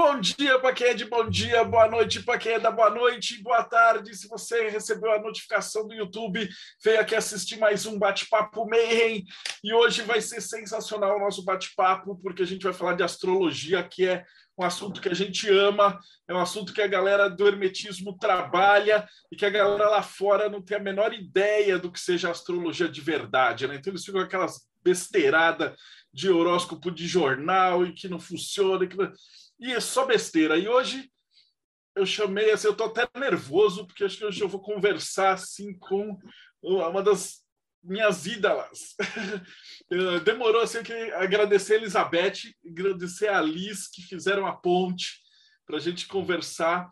Bom dia para quem é de bom dia, boa noite para quem é da boa noite, boa tarde. Se você recebeu a notificação do YouTube, veio aqui assistir mais um bate-papo Mayhem. E hoje vai ser sensacional o nosso bate-papo, porque a gente vai falar de astrologia, que é um assunto que a gente ama, é um assunto que a galera do hermetismo trabalha e que a galera lá fora não tem a menor ideia do que seja astrologia de verdade, né? Então eles ficam aquelas besteiradas de horóscopo de jornal e que não funciona, que não e é só besteira. E hoje eu chamei, assim, eu tô até nervoso, porque acho que hoje eu vou conversar assim com uma das minhas ídolas. Demorou assim que agradecer a Elizabeth, agradecer a Liz que fizeram a ponte para a gente conversar.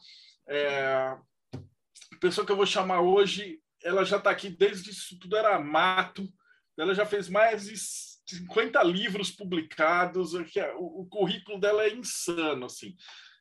É... A pessoa que eu vou chamar hoje, ela já está aqui desde isso tudo era mato. Ela já fez mais de 50 livros publicados, é, o, o currículo dela é insano, assim.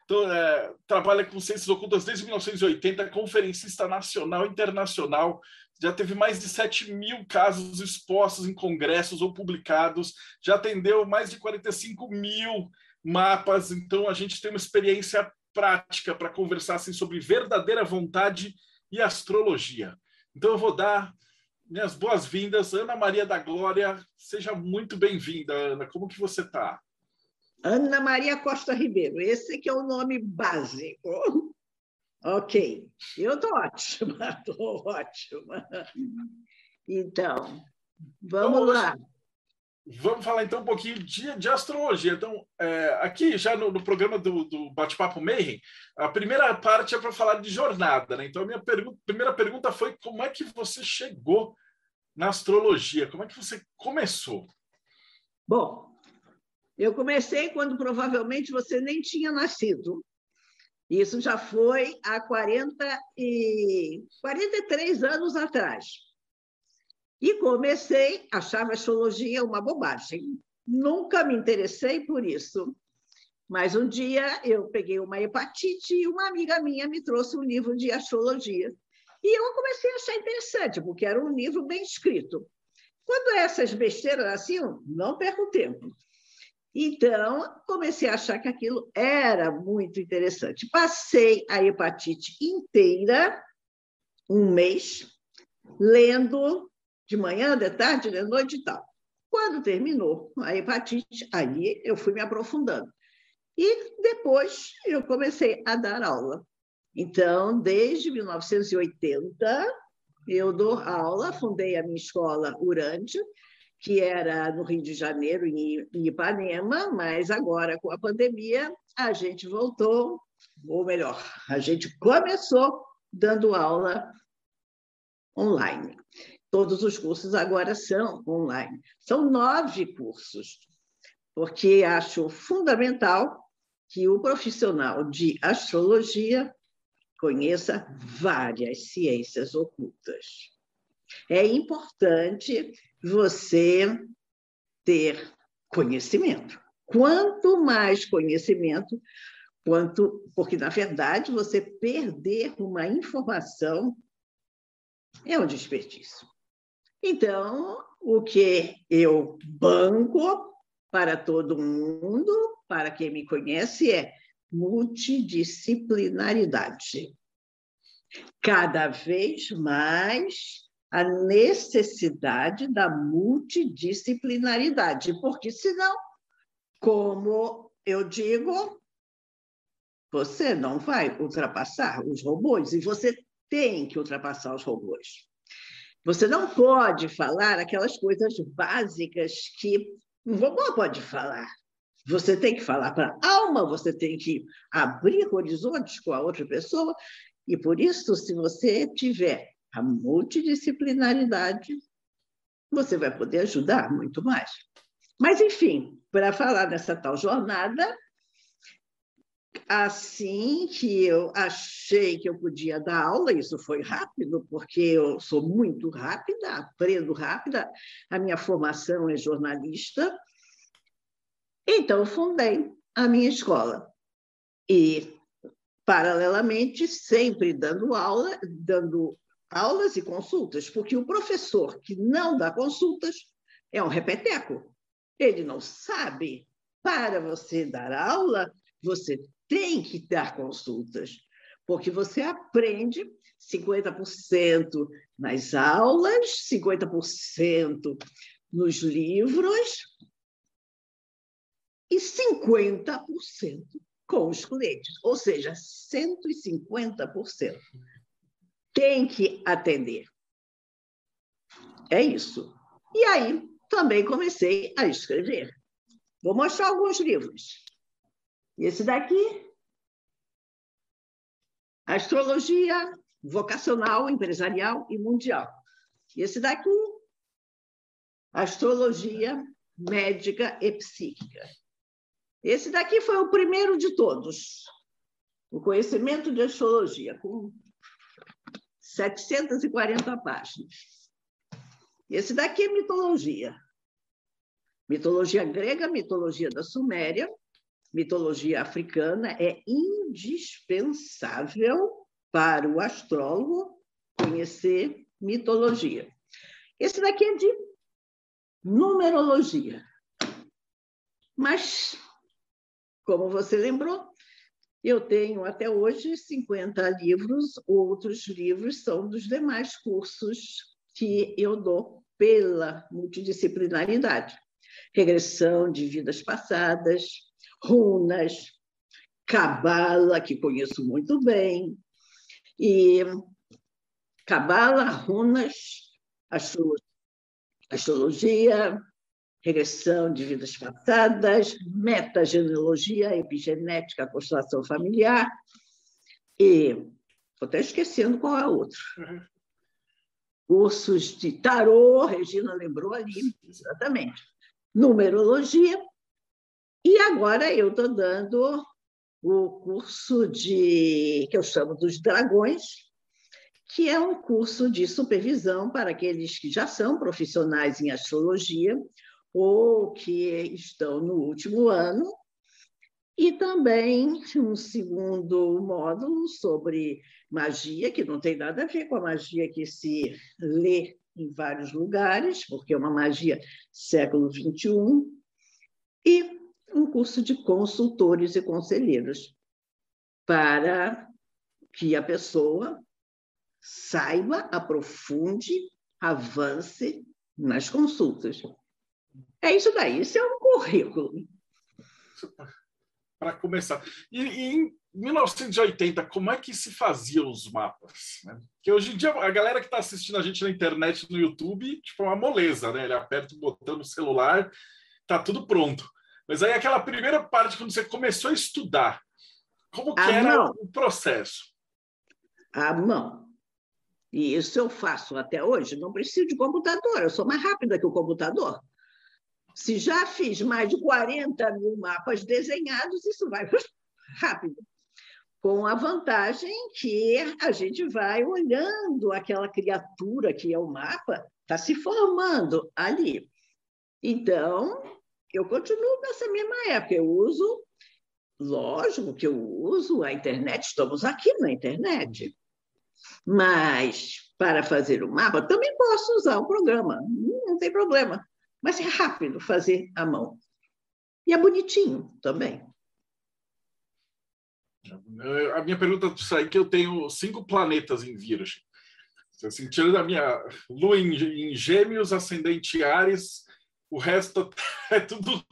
Então, é, trabalha com ciências ocultas desde 1980, conferencista nacional e internacional, já teve mais de 7 mil casos expostos em congressos ou publicados, já atendeu mais de 45 mil mapas, então a gente tem uma experiência prática para conversar assim, sobre verdadeira vontade e astrologia. Então eu vou dar minhas boas-vindas, Ana Maria da Glória. Seja muito bem-vinda, Ana. Como que você está? Ana Maria Costa Ribeiro, esse que é o nome básico. Ok, eu estou ótima, estou ótima. Então, vamos então, lá. Vamos falar então um pouquinho de, de astrologia. Então, é, aqui já no, no programa do, do Bate-Papo Mayhem, a primeira parte é para falar de jornada. Né? Então, a minha pergunta, primeira pergunta foi como é que você chegou na astrologia? Como é que você começou? Bom, eu comecei quando provavelmente você nem tinha nascido. Isso já foi há 40 e 43 anos atrás. E comecei, achava astrologia uma bobagem. Nunca me interessei por isso. Mas um dia eu peguei uma hepatite e uma amiga minha me trouxe um livro de astrologia. E eu comecei a achar interessante, porque era um livro bem escrito. Quando essas besteiras assim, não perco tempo. Então, comecei a achar que aquilo era muito interessante. Passei a hepatite inteira, um mês, lendo de manhã, de tarde, de noite e tal. Quando terminou a hepatite, aí eu fui me aprofundando. E depois eu comecei a dar aula. Então, desde 1980, eu dou aula, fundei a minha escola Urante, que era no Rio de Janeiro, em Ipanema, mas agora, com a pandemia, a gente voltou, ou melhor, a gente começou dando aula online. Todos os cursos agora são online. São nove cursos, porque acho fundamental que o profissional de astrologia conheça várias ciências ocultas. É importante você ter conhecimento. Quanto mais conhecimento, quanto porque na verdade você perder uma informação é um desperdício. Então, o que eu banco para todo mundo, para quem me conhece, é multidisciplinaridade. Cada vez mais a necessidade da multidisciplinaridade, porque senão, como eu digo, você não vai ultrapassar os robôs e você tem que ultrapassar os robôs. Você não pode falar aquelas coisas básicas que um robô pode falar. Você tem que falar para a alma, você tem que abrir horizontes com a outra pessoa. E por isso, se você tiver a multidisciplinaridade, você vai poder ajudar muito mais. Mas, enfim, para falar dessa tal jornada, assim que eu achei que eu podia dar aula, isso foi rápido, porque eu sou muito rápida, aprendo rápida, a minha formação é jornalista, Então, fundei a minha escola. E, paralelamente, sempre dando aula, dando aulas e consultas, porque o professor que não dá consultas é um repeteco. Ele não sabe. Para você dar aula, você tem que dar consultas, porque você aprende 50% nas aulas, 50% nos livros e 50% com os clientes, ou seja, 150%. Tem que atender. É isso. E aí também comecei a escrever. Vou mostrar alguns livros. Esse daqui, Astrologia Vocacional, Empresarial e Mundial. Esse daqui, Astrologia Médica e Psíquica. Esse daqui foi o primeiro de todos, o conhecimento de astrologia, com 740 páginas. Esse daqui é mitologia. Mitologia grega, mitologia da Suméria, mitologia africana é indispensável para o astrólogo conhecer mitologia. Esse daqui é de numerologia. Mas, como você lembrou, eu tenho até hoje 50 livros, outros livros são dos demais cursos que eu dou pela multidisciplinaridade. Regressão de vidas passadas, runas, cabala, que conheço muito bem, e cabala, runas, astrologia, regressão de vidas passadas, metagenealogia, epigenética, constelação familiar, e estou até esquecendo qual é o outro. Uhum. Cursos de tarô, Regina lembrou ali, exatamente numerologia. E agora eu estou dando o curso de que eu chamo dos dragões, que é um curso de supervisão para aqueles que já são profissionais em astrologia ou que estão no último ano, e também um segundo módulo sobre magia, que não tem nada a ver com a magia que se lê em vários lugares, porque é uma magia século XXI, e um curso de consultores e conselheiros, para que a pessoa saiba, aprofunde, avance nas consultas. É isso daí, isso é um currículo. Para começar. E, e, em 1980, como é que se faziam os mapas? Né? Porque hoje em dia a galera que está assistindo a gente na internet, no YouTube, tipo, é uma moleza, né? Ele aperta o botão no celular, tá tudo pronto. Mas aí aquela primeira parte, quando você começou a estudar, como que era mão. o processo? A mão. E isso eu faço até hoje. Não preciso de computador, eu sou mais rápida que o computador. Se já fiz mais de 40 mil mapas desenhados, isso vai rápido com a vantagem que a gente vai olhando aquela criatura que é o mapa, está se formando ali. Então, eu continuo nessa mesma época. Eu uso, lógico que eu uso a internet, estamos aqui na internet. Mas, para fazer o mapa, também posso usar o programa, não tem problema. Mas é rápido fazer à mão. E é bonitinho também. A minha pergunta aí é que eu tenho cinco planetas em Virgem. Assim, tirando a minha lua em, em Gêmeos, ascendente Ares, o resto é tudo,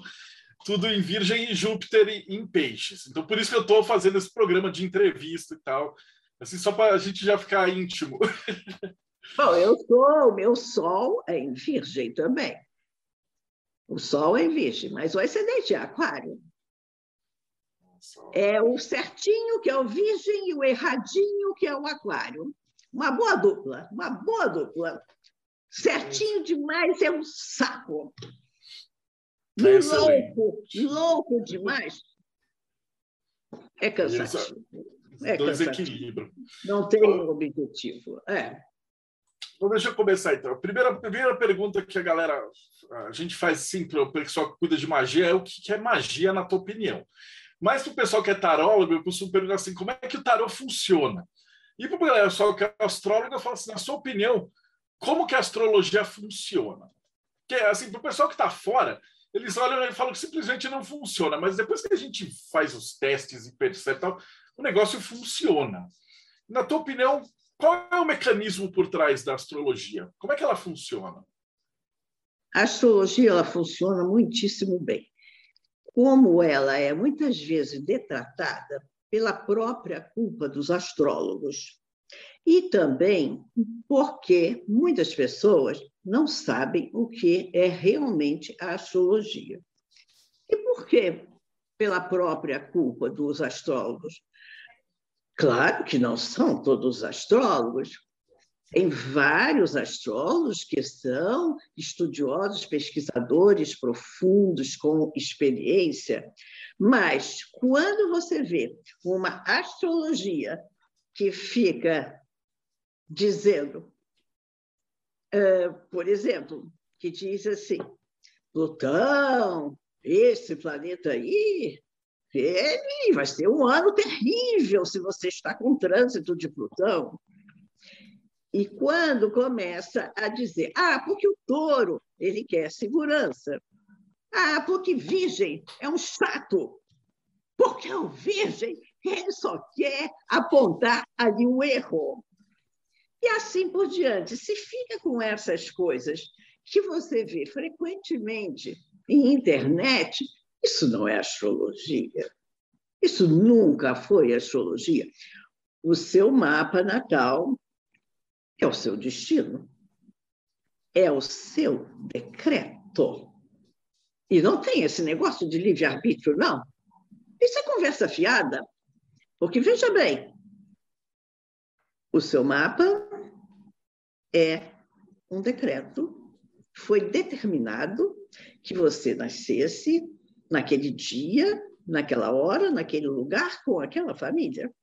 tudo em Virgem e Júpiter em Peixes. Então, por isso que eu estou fazendo esse programa de entrevista e tal. Assim, só para a gente já ficar íntimo. Bom, eu sou, o meu Sol é em Virgem também. O Sol é em Virgem, mas o ascendente é Aquário. É o certinho, que é o virgem, e o erradinho, que é o aquário. Uma boa dupla, uma boa dupla. Certinho demais é um saco. É louco, louco demais. É cansativo. É cansativo. Não tem objetivo. É. Então, deixa eu começar então. A primeira, a primeira pergunta que a galera a gente faz para o pessoal que cuida de magia é o que é magia na tua opinião. Mas para o pessoal que é tarólogo, eu costumo perguntar assim: como é que o tarô funciona? E para o pessoal que é astrólogo, eu falo assim: na sua opinião, como que a astrologia funciona? Que assim, para o pessoal que está fora, eles olham e falam que simplesmente não funciona, mas depois que a gente faz os testes e percebe tal, o negócio funciona. Na tua opinião, qual é o mecanismo por trás da astrologia? Como é que ela funciona? A astrologia ela funciona muitíssimo bem. Como ela é muitas vezes detratada pela própria culpa dos astrólogos. E também porque muitas pessoas não sabem o que é realmente a astrologia. E por que pela própria culpa dos astrólogos? Claro que não são todos astrólogos. Tem vários astrólogos que são estudiosos, pesquisadores profundos, com experiência, mas quando você vê uma astrologia que fica dizendo, uh, por exemplo, que diz assim: Plutão, esse planeta aí, ele vai ser um ano terrível se você está com trânsito de Plutão. E quando começa a dizer, ah, porque o touro, ele quer segurança. Ah, porque virgem é um chato. Porque o virgem, ele só quer apontar ali o erro. E assim por diante. Se fica com essas coisas que você vê frequentemente em internet, isso não é astrologia. Isso nunca foi astrologia. O seu mapa natal é o seu destino. É o seu decreto. E não tem esse negócio de livre-arbítrio, não. Isso é conversa fiada. Porque, veja bem, o seu mapa é um decreto. Foi determinado que você nascesse naquele dia, naquela hora, naquele lugar, com aquela família.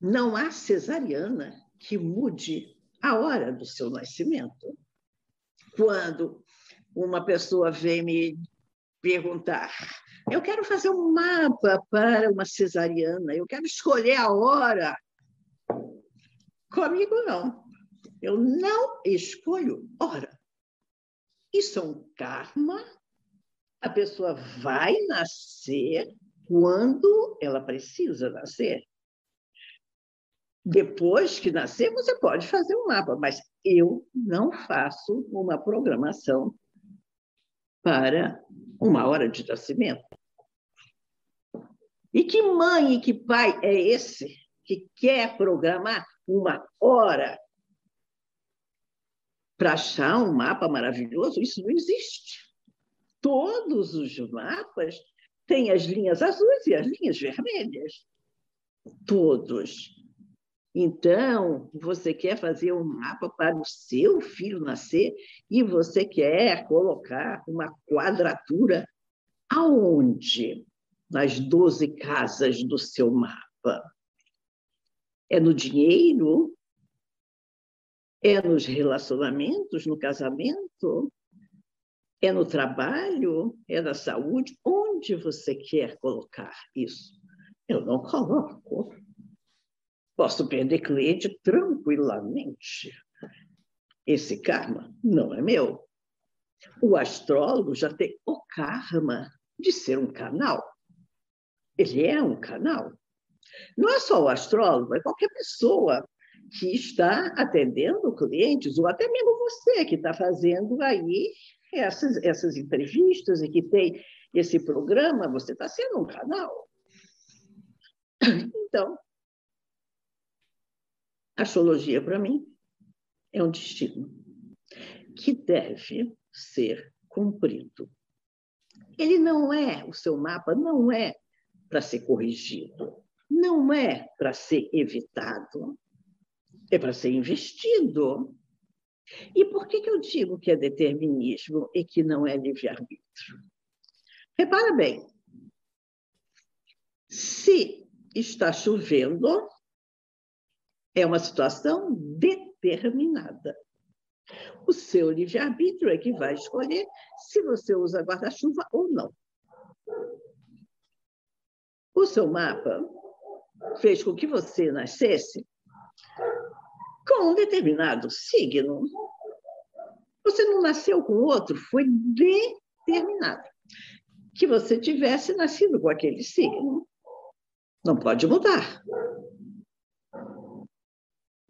Não há cesariana que mude a hora do seu nascimento. Quando uma pessoa vem me perguntar, eu quero fazer um mapa para uma cesariana, eu quero escolher a hora. Comigo não. Eu não escolho hora. Isso é um karma a pessoa vai nascer quando ela precisa nascer. Depois que nascer, você pode fazer um mapa, mas eu não faço uma programação para uma hora de nascimento. E que mãe e que pai é esse que quer programar uma hora para achar um mapa maravilhoso? Isso não existe todos os mapas têm as linhas azuis e as linhas vermelhas. Todos. Então, você quer fazer um mapa para o seu filho nascer e você quer colocar uma quadratura aonde? Nas 12 casas do seu mapa. É no dinheiro? É nos relacionamentos, no casamento? É no trabalho? É na saúde? Onde você quer colocar isso? Eu não coloco. Posso perder cliente tranquilamente. Esse karma não é meu. O astrólogo já tem o karma de ser um canal. Ele é um canal. Não é só o astrólogo, é qualquer pessoa que está atendendo clientes, ou até mesmo você que está fazendo aí essas, essas entrevistas e que tem esse programa, você está sendo um canal. Então, a astrologia, para mim, é um destino que deve ser cumprido. Ele não é, o seu mapa não é para ser corrigido, não é para ser evitado, é para ser investido. E por que, que eu digo que é determinismo e que não é livre-arbítrio? Repara bem, se está chovendo, é uma situação determinada. O seu livre-arbítrio é que vai escolher se você usa guarda-chuva ou não. O seu mapa fez com que você nascesse com um determinado signo. Você não nasceu com outro, foi determinado. Que você tivesse nascido com aquele signo. Não pode mudar.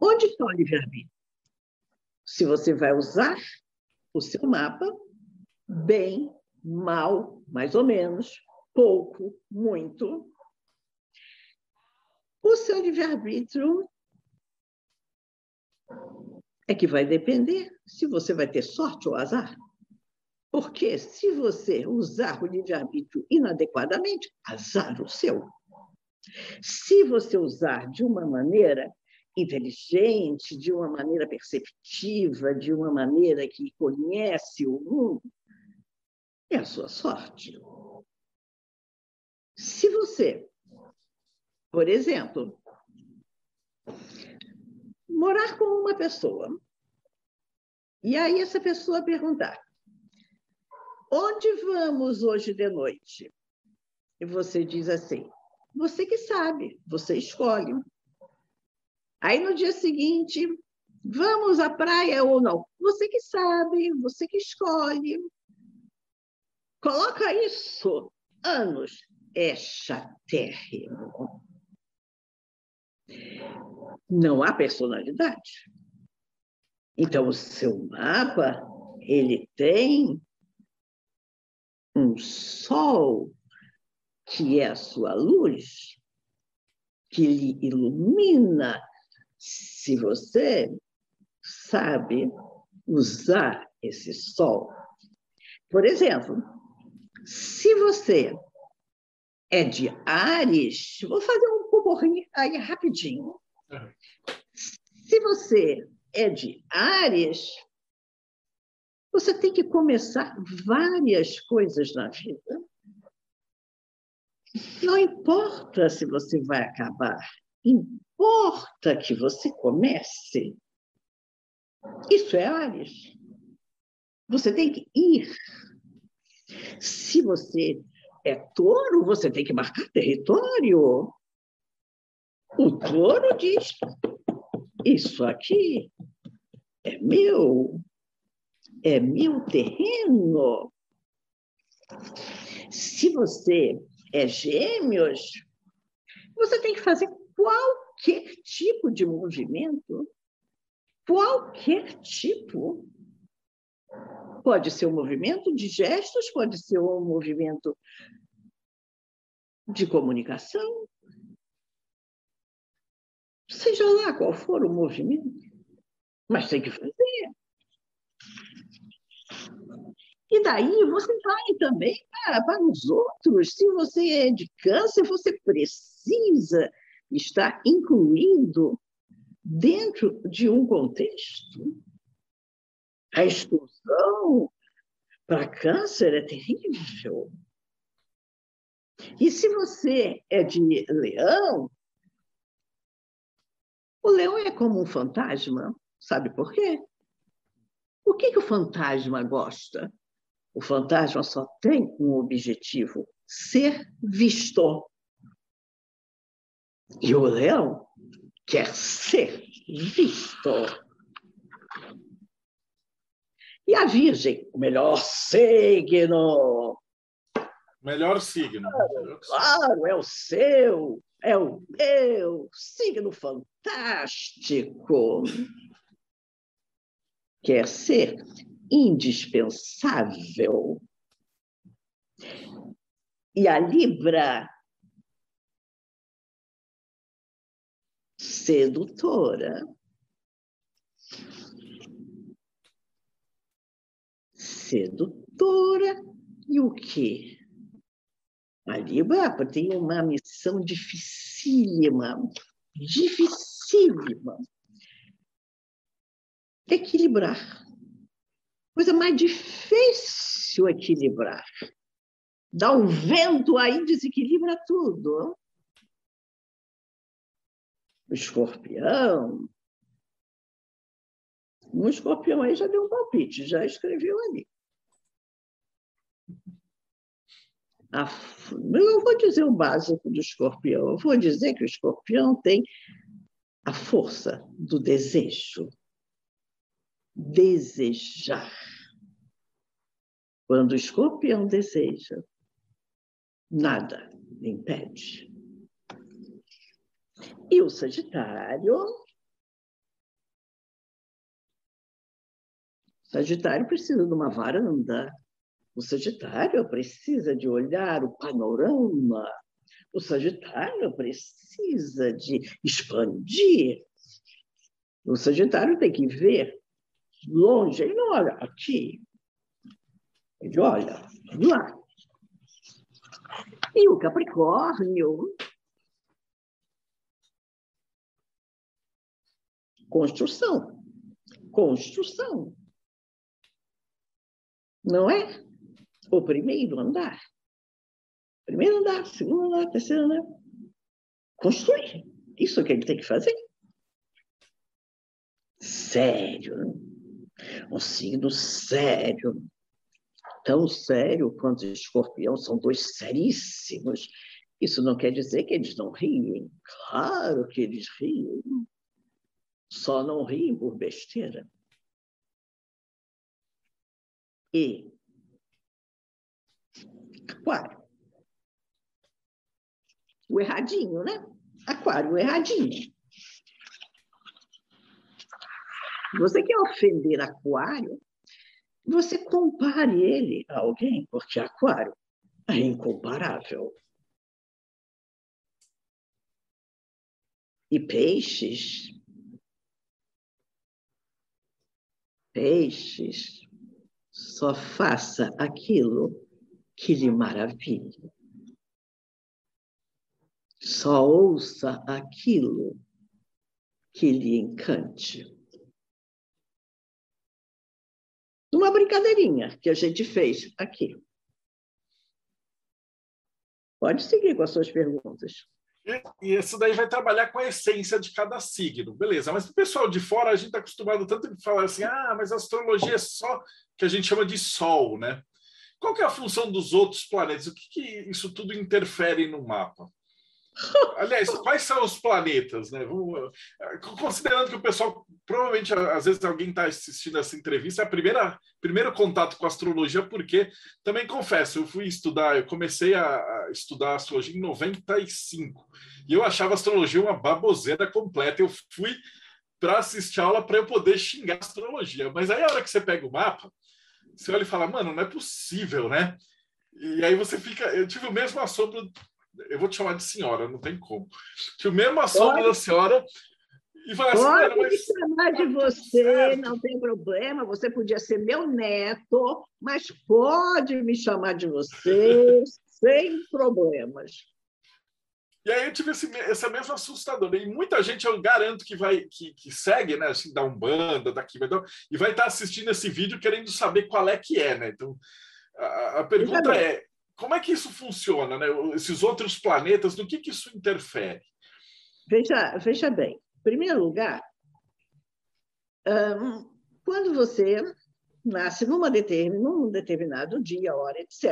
Onde está o livre-arbítrio? Se você vai usar o seu mapa, bem, mal, mais ou menos, pouco, muito, o seu livre-arbítrio é que vai depender se você vai ter sorte ou azar. Porque se você usar o livre-arbítrio inadequadamente, azar o seu. Se você usar de uma maneira inteligente, de uma maneira perceptiva, de uma maneira que conhece o mundo, é a sua sorte. Se você, por exemplo, morar com uma pessoa. E aí essa pessoa perguntar: onde vamos hoje de noite? E você diz assim: você que sabe, você escolhe. Aí no dia seguinte, vamos à praia ou não? Você que sabe, você que escolhe. Coloca isso anos, é chatérrimo não há personalidade. Então, o seu mapa, ele tem um sol que é a sua luz, que lhe ilumina, se você sabe usar esse sol. Por exemplo, se você é de Ares, vou fazer um concorrinho aí rapidinho. Se você é de Ares, você tem que começar várias coisas na vida. Não importa se você vai acabar, importa que você comece. Isso é Ares. Você tem que ir. Se você é touro, você tem que marcar território. O touro diz: Isso aqui é meu, é meu terreno. Se você é gêmeos, você tem que fazer qualquer tipo de movimento. Qualquer tipo. Pode ser um movimento de gestos, pode ser um movimento de comunicação, seja lá qual for o movimento, mas tem que fazer. E daí você vai também para, para os outros. Se você é de câncer, você precisa estar incluído dentro de um contexto. A exclusão para câncer é terrível. E se você é de leão, o leão é como um fantasma. Sabe por quê? O que, que o fantasma gosta? O fantasma só tem um objetivo: ser visto. E o leão quer ser visto. E a Virgem, o melhor signo. Melhor signo. Claro, claro, é o seu é o meu signo fantástico. Quer ser indispensável. E a Libra, sedutora. Sedutora e o quê? A Libra tem uma missão dificílima, dificílima. Equilibrar. Coisa mais difícil equilibrar. Dá um vento aí, desequilibra tudo. O escorpião Um escorpião aí já deu um palpite, já escreveu ali. Eu vou dizer o básico do escorpião. Eu vou dizer que o escorpião tem a força do desejo. Desejar. Quando o escorpião deseja, nada impede. E o Sagitário. Sagitário precisa de uma varanda. O Sagitário precisa de olhar o panorama. O Sagitário precisa de expandir. O Sagitário tem que ver longe. Ele não olha aqui. Ele olha lá. E o Capricórnio Construção. Construção. Não é? O primeiro andar. Primeiro andar, segundo andar, terceiro andar. Construir. Isso que ele tem que fazer. Sério. Um signo sério. Tão sério quanto o escorpião, são dois seríssimos. Isso não quer dizer que eles não riem. Claro que eles riem. Só não riem por besteira. E aquário. O erradinho, né? Aquário, o erradinho. Você quer ofender aquário? Você compare ele a alguém, porque aquário é incomparável. E peixes peixes, só faça aquilo que lhe maravilhe. Só ouça aquilo que lhe encante. Uma brincadeirinha que a gente fez aqui. Pode seguir com as suas perguntas. E, isso daí vai trabalhar com a essência de cada signo, beleza. Mas o pessoal de fora, a gente está acostumado tanto a falar assim, ah, mas a astrologia é só que a gente chama de Sol, né? Qual que é a função dos outros planetas? O que, que isso tudo interfere no mapa? Aliás, quais são os planetas, né? Considerando que o pessoal, provavelmente, às vezes alguém está assistindo essa entrevista, é a primeira primeiro contato com astrologia, porque também confesso, eu fui estudar, eu comecei a estudar astrologia em 95, e eu achava astrologia uma baboseira completa. Eu fui para assistir a aula para eu poder xingar astrologia. Mas aí a hora que você pega o mapa, você olha e fala, mano, não é possível, né? E aí você fica. Eu tive o mesmo assombro eu vou te chamar de senhora, não tem como. Tinha o mesmo assombro da senhora e falar assim, Pode mas... me chamar de você, certo. não tem problema. Você podia ser meu neto, mas pode me chamar de você, sem problemas. E aí eu tive esse, essa mesma assustadora. E muita gente, eu garanto que vai que, que segue, né? Assim, da Umbanda, daqui, vai dar, e vai estar assistindo esse vídeo querendo saber qual é que é, né? Então, a, a pergunta é: como é que isso funciona, né? Esses outros planetas, no que, que isso interfere? Veja, veja bem. Em primeiro lugar, um, quando você nasce numa determin, num determinado dia, hora, etc.,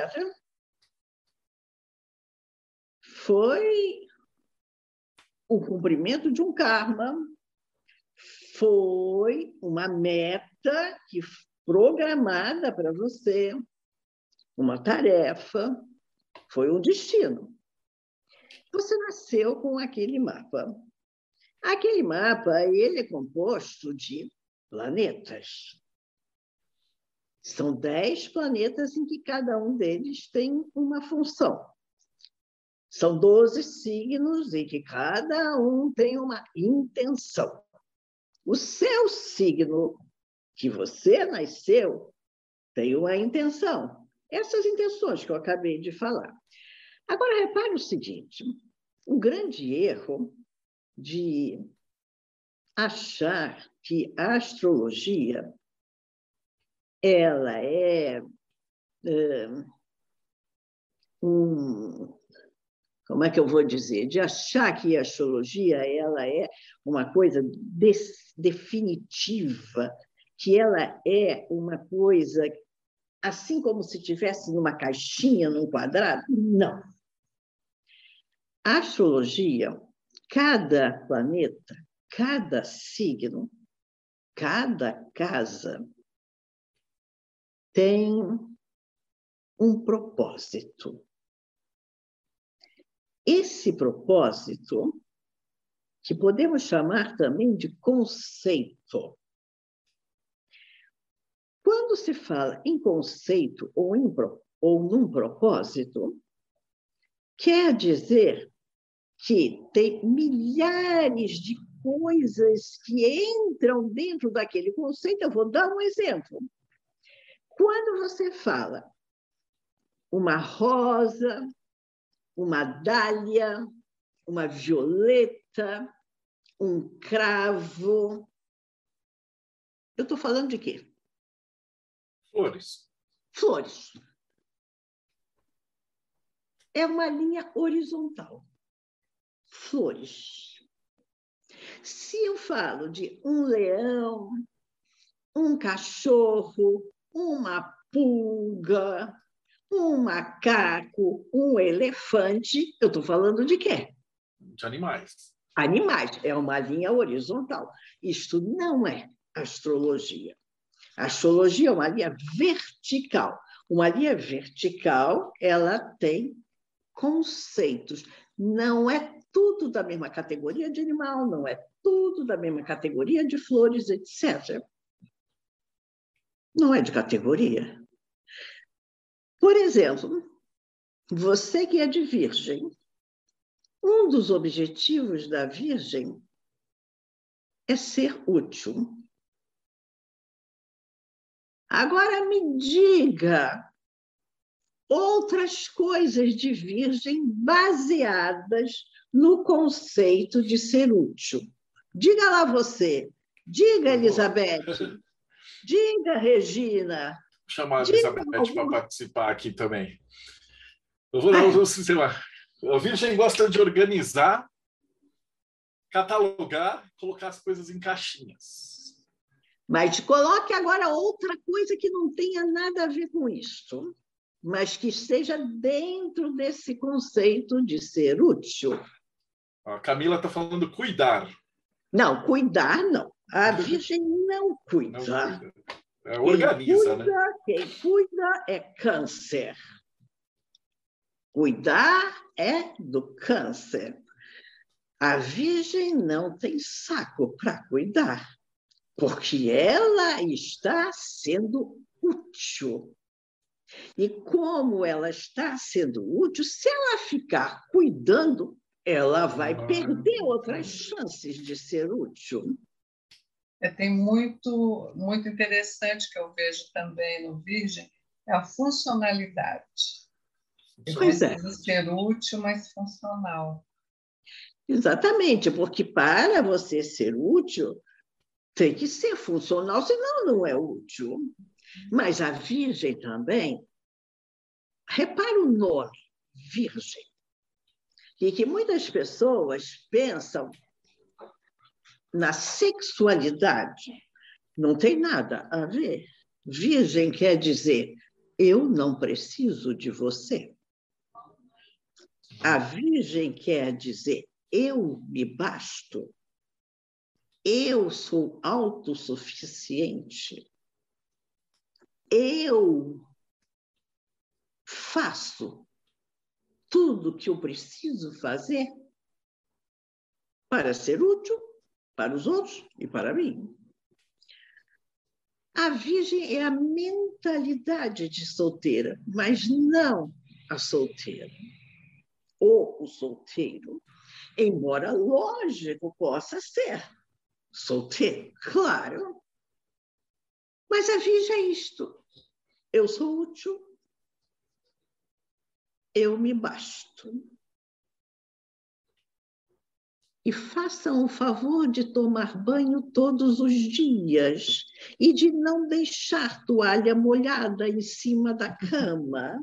foi o cumprimento de um karma, foi uma meta que programada para você, uma tarefa, foi um destino. Você nasceu com aquele mapa. Aquele mapa ele é composto de planetas. São dez planetas em que cada um deles tem uma função. São doze signos em que cada um tem uma intenção. O seu signo que você nasceu tem uma intenção essas intenções que eu acabei de falar. Agora, repare o seguinte: o grande erro de achar que a astrologia ela é, é um, como é que eu vou dizer, de achar que a astrologia ela é uma coisa definitiva que ela é uma coisa assim como se tivesse numa caixinha, num quadrado? Não. A astrologia, cada planeta, cada signo, cada casa tem um propósito. Esse propósito, que podemos chamar também de conceito. Se fala em conceito ou, em, ou num propósito, quer dizer que tem milhares de coisas que entram dentro daquele conceito. Eu vou dar um exemplo. Quando você fala uma rosa, uma dália, uma violeta, um cravo. Eu estou falando de quê? Flores. Flores. É uma linha horizontal. Flores. Se eu falo de um leão, um cachorro, uma pulga, um macaco, um elefante, eu estou falando de quê? De animais. Animais, é uma linha horizontal. Isto não é astrologia. A astrologia é uma linha vertical. Uma linha vertical, ela tem conceitos. Não é tudo da mesma categoria de animal, não é tudo da mesma categoria de flores, etc. Não é de categoria. Por exemplo, você que é de Virgem, um dos objetivos da Virgem é ser útil. Agora me diga outras coisas de Virgem baseadas no conceito de ser útil. Diga lá você, diga Elizabeth, diga Regina, chamar a Elizabeth para participar aqui também. Eu vou, eu vou, sei lá, a Virgem gosta de organizar, catalogar, colocar as coisas em caixinhas. Mas coloque agora outra coisa que não tenha nada a ver com isso, mas que esteja dentro desse conceito de ser útil. A Camila está falando cuidar. Não, cuidar não. A Virgem não cuida. Não cuida. É, organiza, quem cuida, né? Quem cuida é câncer. Cuidar é do câncer. A virgem não tem saco para cuidar, porque ela está sendo útil. E como ela está sendo útil, se ela ficar cuidando, ela vai ah. perder outras chances de ser útil. É, tem muito, muito interessante que eu vejo também no Virgem, é a funcionalidade. Pois é. precisa ser útil, mas funcional. Exatamente, porque para você ser útil, tem que ser funcional, senão não é útil. Mas a Virgem também, repara o nome, Virgem, e que muitas pessoas pensam na sexualidade. Não tem nada a ver. Virgem quer dizer, eu não preciso de você. A virgem quer dizer, eu me basto. Eu sou autossuficiente. Eu faço tudo que eu preciso fazer para ser útil para os outros e para mim. A virgem é a mentalidade de solteira, mas não a solteira. Ou o solteiro, embora lógico possa ser solteiro, claro. Mas a virgem é isto. Eu sou útil. Eu me basto e façam o favor de tomar banho todos os dias e de não deixar toalha molhada em cima da cama.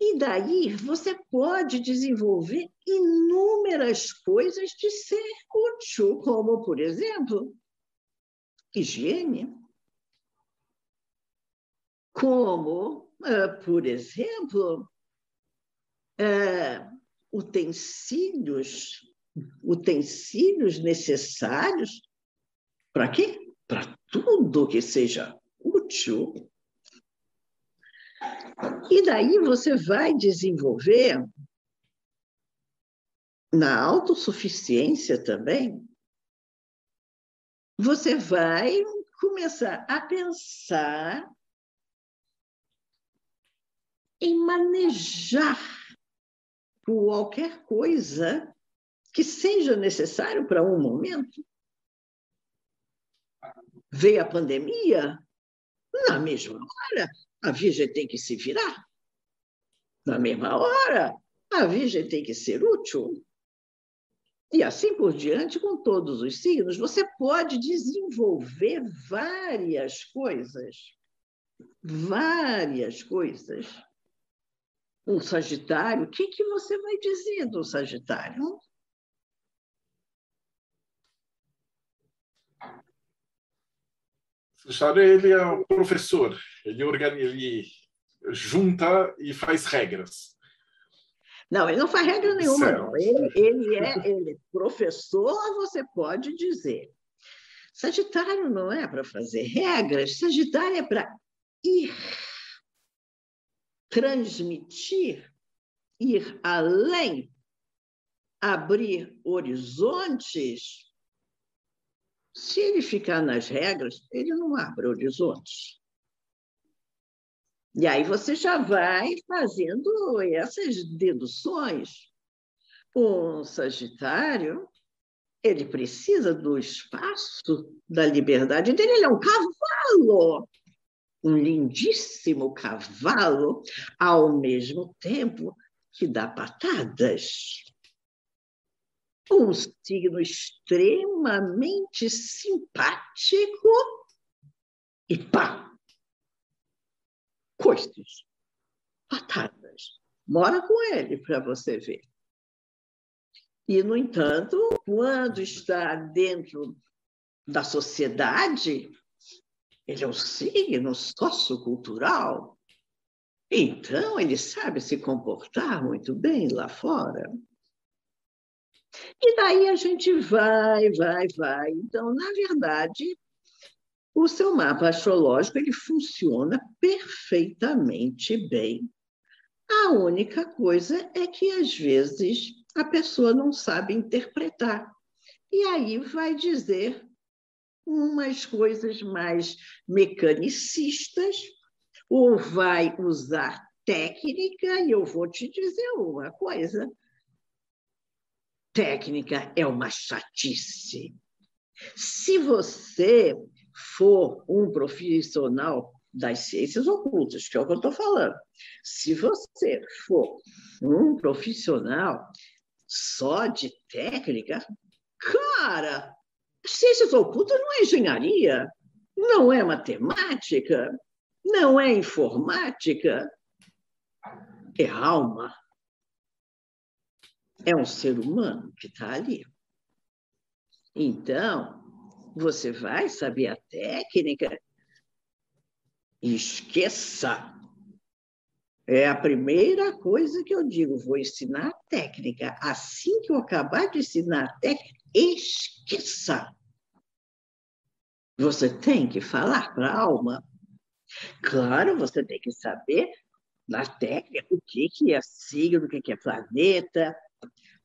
E daí você pode desenvolver inúmeras coisas de ser útil, como, por exemplo, higiene, como, uh, por exemplo, uh, utensílios, utensílios necessários para quê? Para tudo que seja útil. E daí você vai desenvolver na autossuficiência também, você vai começar a pensar em manejar qualquer coisa que seja necessário para um momento. Veio a pandemia, na mesma hora, a Virgem tem que se virar. Na mesma hora, a Virgem tem que ser útil. E assim por diante, com todos os signos, você pode desenvolver várias coisas. Várias coisas. Um Sagitário, o que, que você vai dizer do Sagitário? Sagitário, ele é um professor, ele, organiza, ele junta e faz regras. Não, ele não faz regra nenhuma, não. Ele, ele, é ele é professor, você pode dizer. Sagitário não é para fazer regras, Sagitário é para ir, transmitir, ir além, abrir horizontes. Se ele ficar nas regras, ele não abre horizontes. E aí você já vai fazendo essas deduções. O Sagitário, ele precisa do espaço da liberdade dele, ele é um cavalo, um lindíssimo cavalo, ao mesmo tempo que dá patadas. Um signo extremamente simpático e pá, coisas, patadas. Mora com ele para você ver. E, no entanto, quando está dentro da sociedade, ele é um signo sociocultural. Então, ele sabe se comportar muito bem lá fora. E daí a gente vai, vai, vai. Então, na verdade, o seu mapa astrológico ele funciona perfeitamente bem. A única coisa é que, às vezes, a pessoa não sabe interpretar. E aí vai dizer umas coisas mais mecanicistas, ou vai usar técnica, e eu vou te dizer uma coisa: técnica é uma chatice. Se você for um profissional das ciências ocultas, que é o que eu estou falando, se você for um profissional só de técnica, cara, ciências ocultas não é engenharia, não é matemática, não é informática, é alma. É um ser humano que está ali. Então, você vai saber a técnica? Esqueça. É a primeira coisa que eu digo, vou ensinar a técnica. Assim que eu acabar de ensinar a técnica, esqueça. Você tem que falar para a alma. Claro, você tem que saber na técnica o que, que é signo, o que, que é planeta,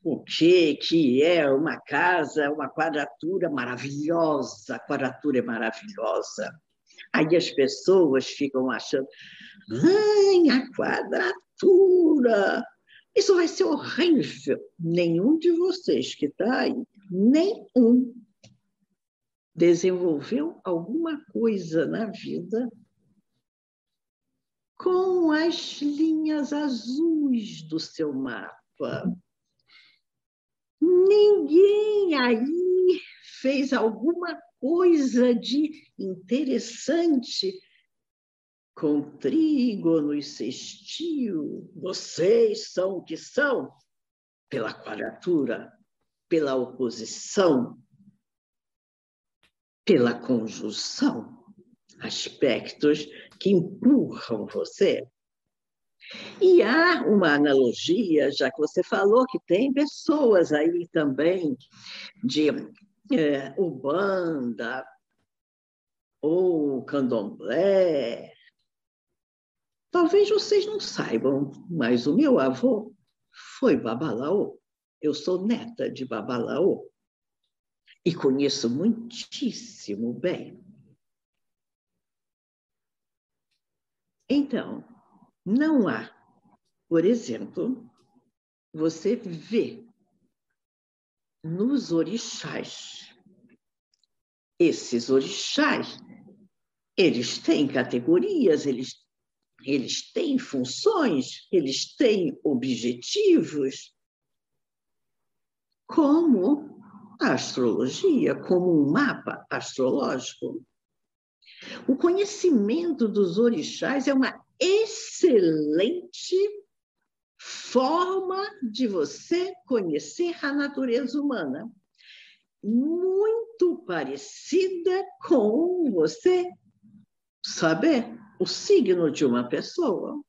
o que, que é uma casa, uma quadratura maravilhosa, a quadratura é maravilhosa. Aí as pessoas ficam achando, ai, a quadratura, isso vai ser horrível. Nenhum de vocês que está aí, nenhum, desenvolveu alguma coisa na vida com as linhas azuis do seu mapa. Ninguém aí fez alguma coisa de interessante com trígono e sextil, vocês são o que são pela quadratura, pela oposição, pela conjunção, aspectos que empurram você. E há uma analogia, já que você falou que tem pessoas aí também de é, Ubanda ou Candomblé. Talvez vocês não saibam, mas o meu avô foi Babalaô. Eu sou neta de Babalaô e conheço muitíssimo bem. Então, não há, por exemplo, você vê nos orixás. Esses orixás, eles têm categorias, eles, eles têm funções, eles têm objetivos, como a astrologia, como um mapa astrológico. O conhecimento dos orixás é uma excelente forma de você conhecer a natureza humana, muito parecida com você saber o signo de uma pessoa.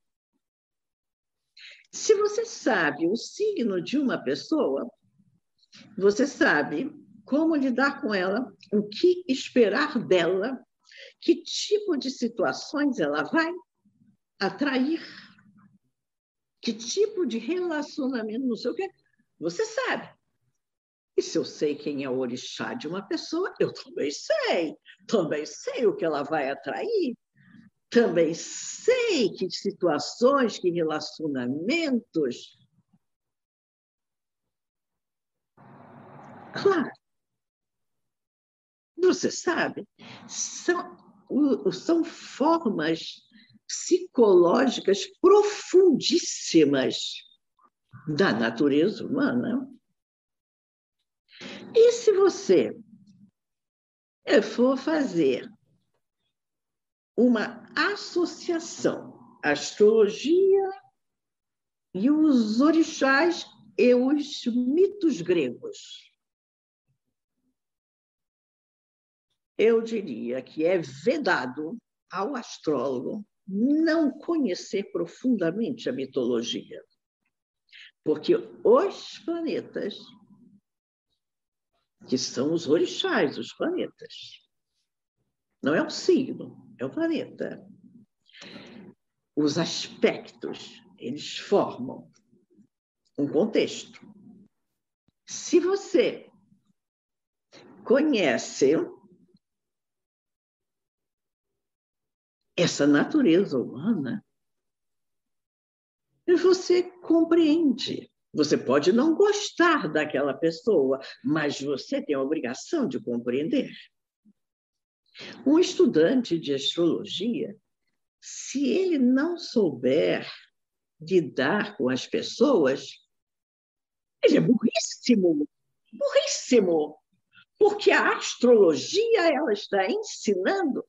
Se você sabe o signo de uma pessoa, você sabe como lidar com ela, o que esperar dela, que tipo de situações ela vai atrair que tipo de relacionamento, não sei o quê, você sabe. E se eu sei quem é o orixá de uma pessoa, eu também sei. Também sei o que ela vai atrair. Também sei que situações, que relacionamentos. Claro. Você sabe, são, são formas psicológicas profundíssimas da natureza humana. E se você for fazer uma associação, astrologia e os orixás e os mitos gregos. Eu diria que é vedado ao astrólogo não conhecer profundamente a mitologia. Porque os planetas, que são os orixás, os planetas, não é o signo, é o planeta. Os aspectos, eles formam um contexto. Se você conhece essa natureza humana, você compreende. Você pode não gostar daquela pessoa, mas você tem a obrigação de compreender. Um estudante de astrologia, se ele não souber lidar com as pessoas, ele é burríssimo, burríssimo, porque a astrologia ela está ensinando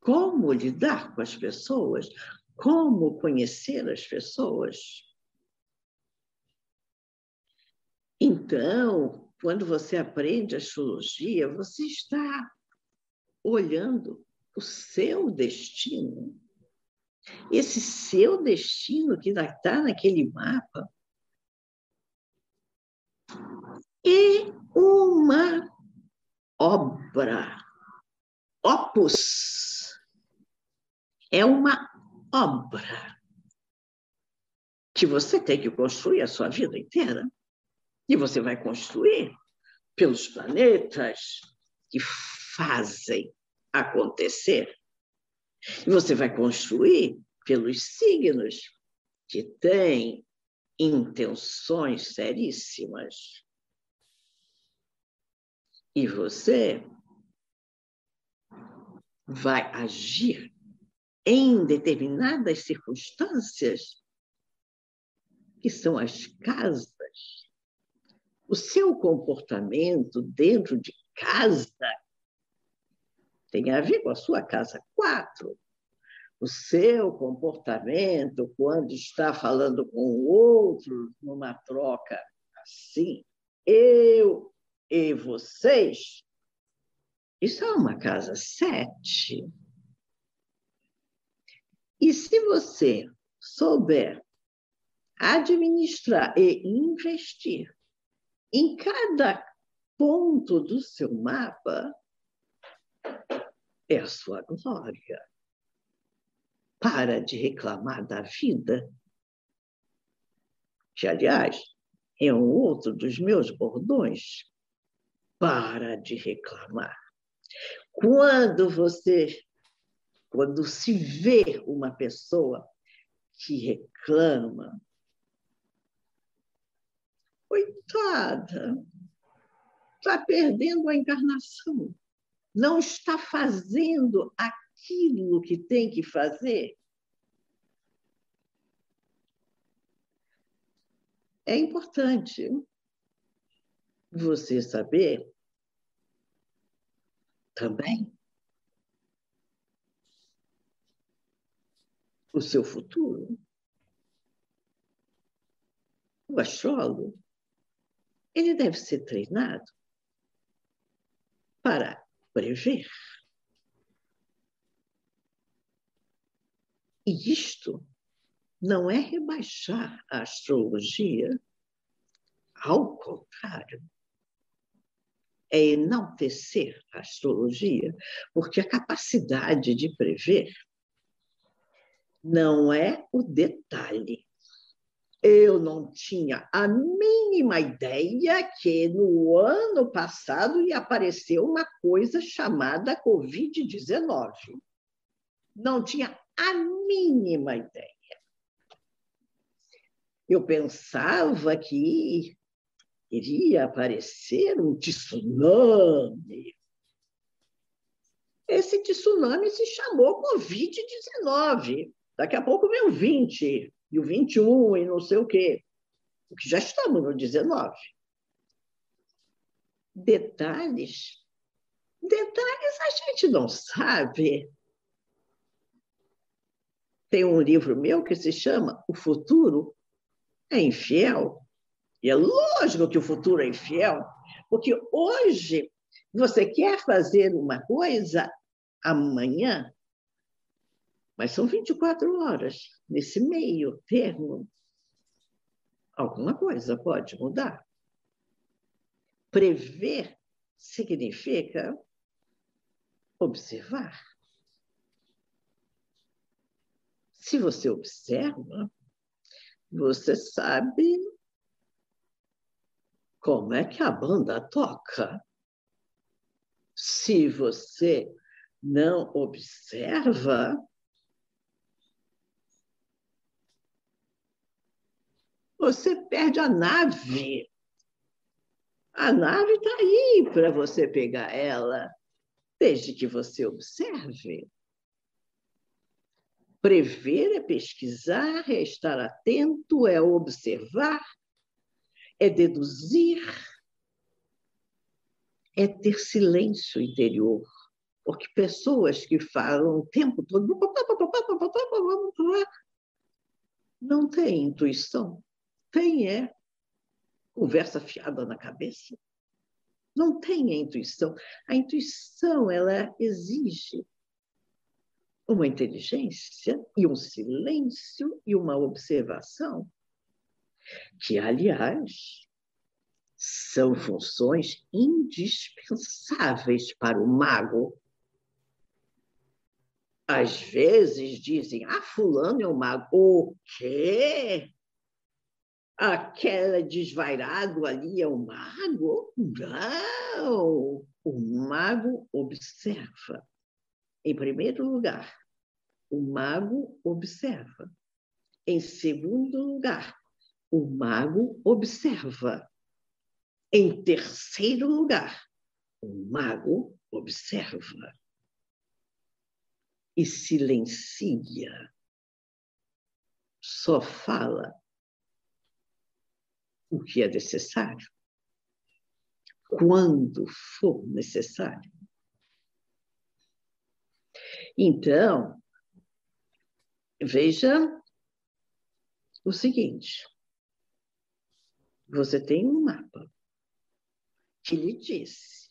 como lidar com as pessoas, como conhecer as pessoas. Então, quando você aprende astrologia, você está olhando o seu destino. Esse seu destino que está naquele mapa é uma obra, opus é uma obra que você tem que construir a sua vida inteira. E você vai construir pelos planetas que fazem acontecer. E você vai construir pelos signos que têm intenções seríssimas. E você vai agir em determinadas circunstâncias, que são as casas, o seu comportamento dentro de casa tem a ver com a sua casa quatro, o seu comportamento quando está falando com o outro numa troca assim, eu e vocês, isso é uma casa sete. E se você souber administrar e investir em cada ponto do seu mapa, é a sua glória. Para de reclamar da vida. Que, aliás, é um outro dos meus bordões. Para de reclamar. Quando você, quando se vê uma pessoa que reclama, coitada, está perdendo a encarnação, não está fazendo aquilo que tem que fazer. É importante você saber também o seu futuro. O astrólogo, ele deve ser treinado para prever. E isto não é rebaixar a astrologia, ao contrário é enaltecer a astrologia, porque a capacidade de prever não é o detalhe. Eu não tinha a mínima ideia que no ano passado ia aparecer uma coisa chamada Covid-19. Não tinha a mínima ideia. Eu pensava que iria aparecer um tsunami. Esse tsunami se chamou Covid-19. Daqui a pouco vem o 20, e o 21, e não sei o quê. Porque já estamos no 19. Detalhes. Detalhes a gente não sabe. Tem um livro meu que se chama O Futuro é Infiel. E é lógico que o futuro é infiel, porque hoje você quer fazer uma coisa amanhã, mas são 24 horas nesse meio termo. Alguma coisa pode mudar. Prever significa observar. Se você observa, você sabe como é que a banda toca. Se você não observa, você perde a nave. A nave está aí para você pegar ela, desde que você observe. Prever é pesquisar, é estar atento, é observar, é deduzir, é ter silêncio interior. Porque pessoas que falam o tempo todo não têm intuição. Tem, é conversa fiada na cabeça. Não tem a intuição. A intuição, ela exige uma inteligência e um silêncio e uma observação que, aliás, são funções indispensáveis para o mago. Às vezes dizem, ah, fulano é um mago. O quê? Aquela desvairado ali é um mago? Não! O mago observa. Em primeiro lugar, o mago observa. Em segundo lugar, o mago observa. Em terceiro lugar, o mago observa e silencia. Só fala o que é necessário, quando for necessário. Então, veja o seguinte: você tem um mapa que lhe diz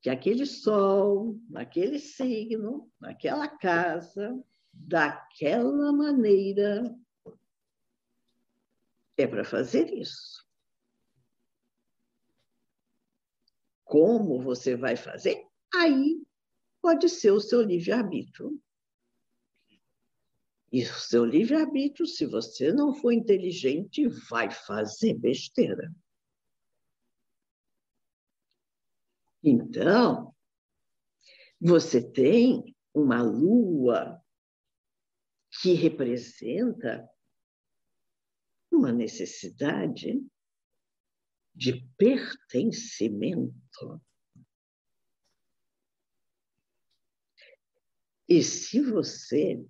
que aquele sol, naquele signo, naquela casa, daquela maneira, é para fazer isso. Como você vai fazer? Aí pode ser o seu livre-arbítrio. E o seu livre-arbítrio, se você não for inteligente, vai fazer besteira. Então, você tem uma lua que representa uma necessidade de pertencimento. E se você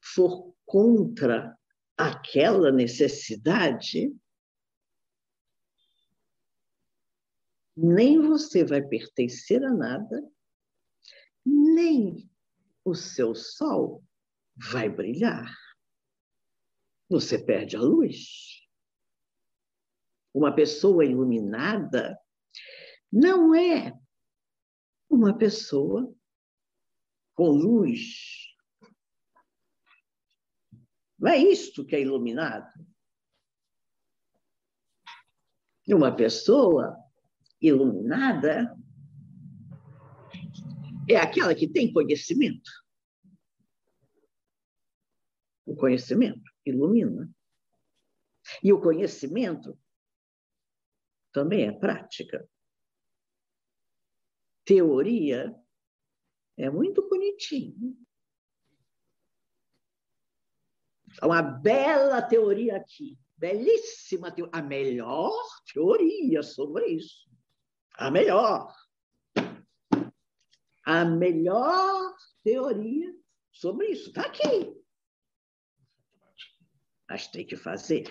for contra aquela necessidade, nem você vai pertencer a nada, nem o seu sol vai brilhar. Você perde a luz. Uma pessoa iluminada não é uma pessoa com luz. Não é isto que é iluminado. Uma pessoa iluminada é aquela que tem conhecimento. O conhecimento ilumina. E o conhecimento também é prática. Teoria é muito bonitinho. Uma bela teoria aqui, belíssima teoria, a melhor teoria sobre isso. A melhor. A melhor teoria sobre isso está aqui. Mas tem que fazer.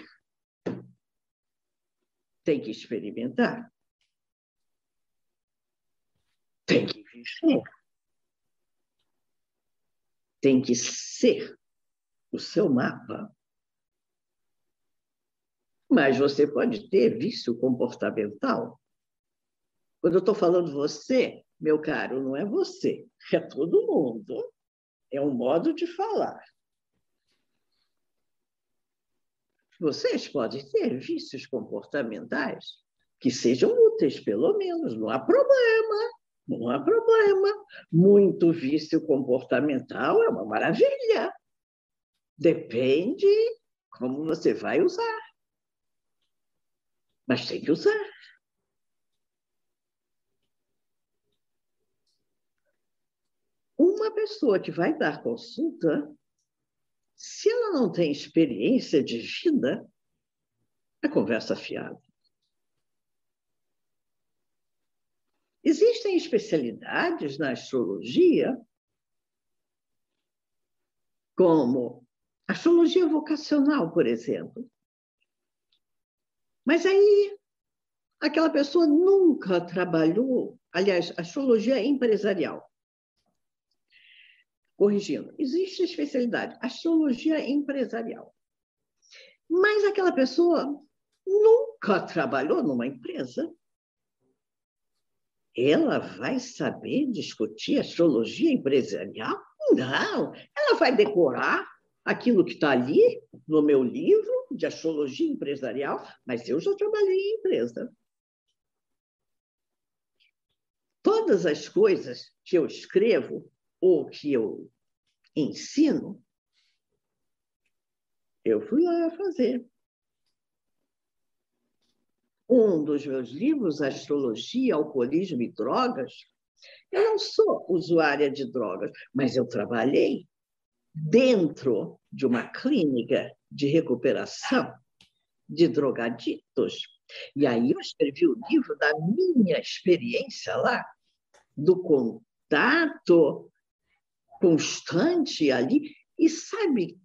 Tem que experimentar. Tem que viver tem que ser o seu mapa. Mas você pode ter vício comportamental. Quando eu estou falando você, meu caro, não é você, é todo mundo. É um modo de falar. Vocês podem ter vícios comportamentais que sejam úteis, pelo menos, não há problema. Não há problema. Muito vício comportamental é uma maravilha. Depende como você vai usar. Mas tem que usar. Uma pessoa que vai dar consulta, se ela não tem experiência de vida, é conversa fiada. Existem especialidades na astrologia, como astrologia vocacional, por exemplo. Mas aí aquela pessoa nunca trabalhou, aliás, astrologia empresarial. Corrigindo, existe especialidade, astrologia empresarial. Mas aquela pessoa nunca trabalhou numa empresa ela vai saber discutir astrologia empresarial? Não, ela vai decorar aquilo que está ali no meu livro de astrologia empresarial, mas eu já trabalhei em empresa. Todas as coisas que eu escrevo ou que eu ensino, eu fui lá fazer um dos meus livros, Astrologia, Alcoolismo e Drogas, eu não sou usuária de drogas, mas eu trabalhei dentro de uma clínica de recuperação de drogaditos. E aí eu escrevi o livro da minha experiência lá, do contato constante ali. E sabe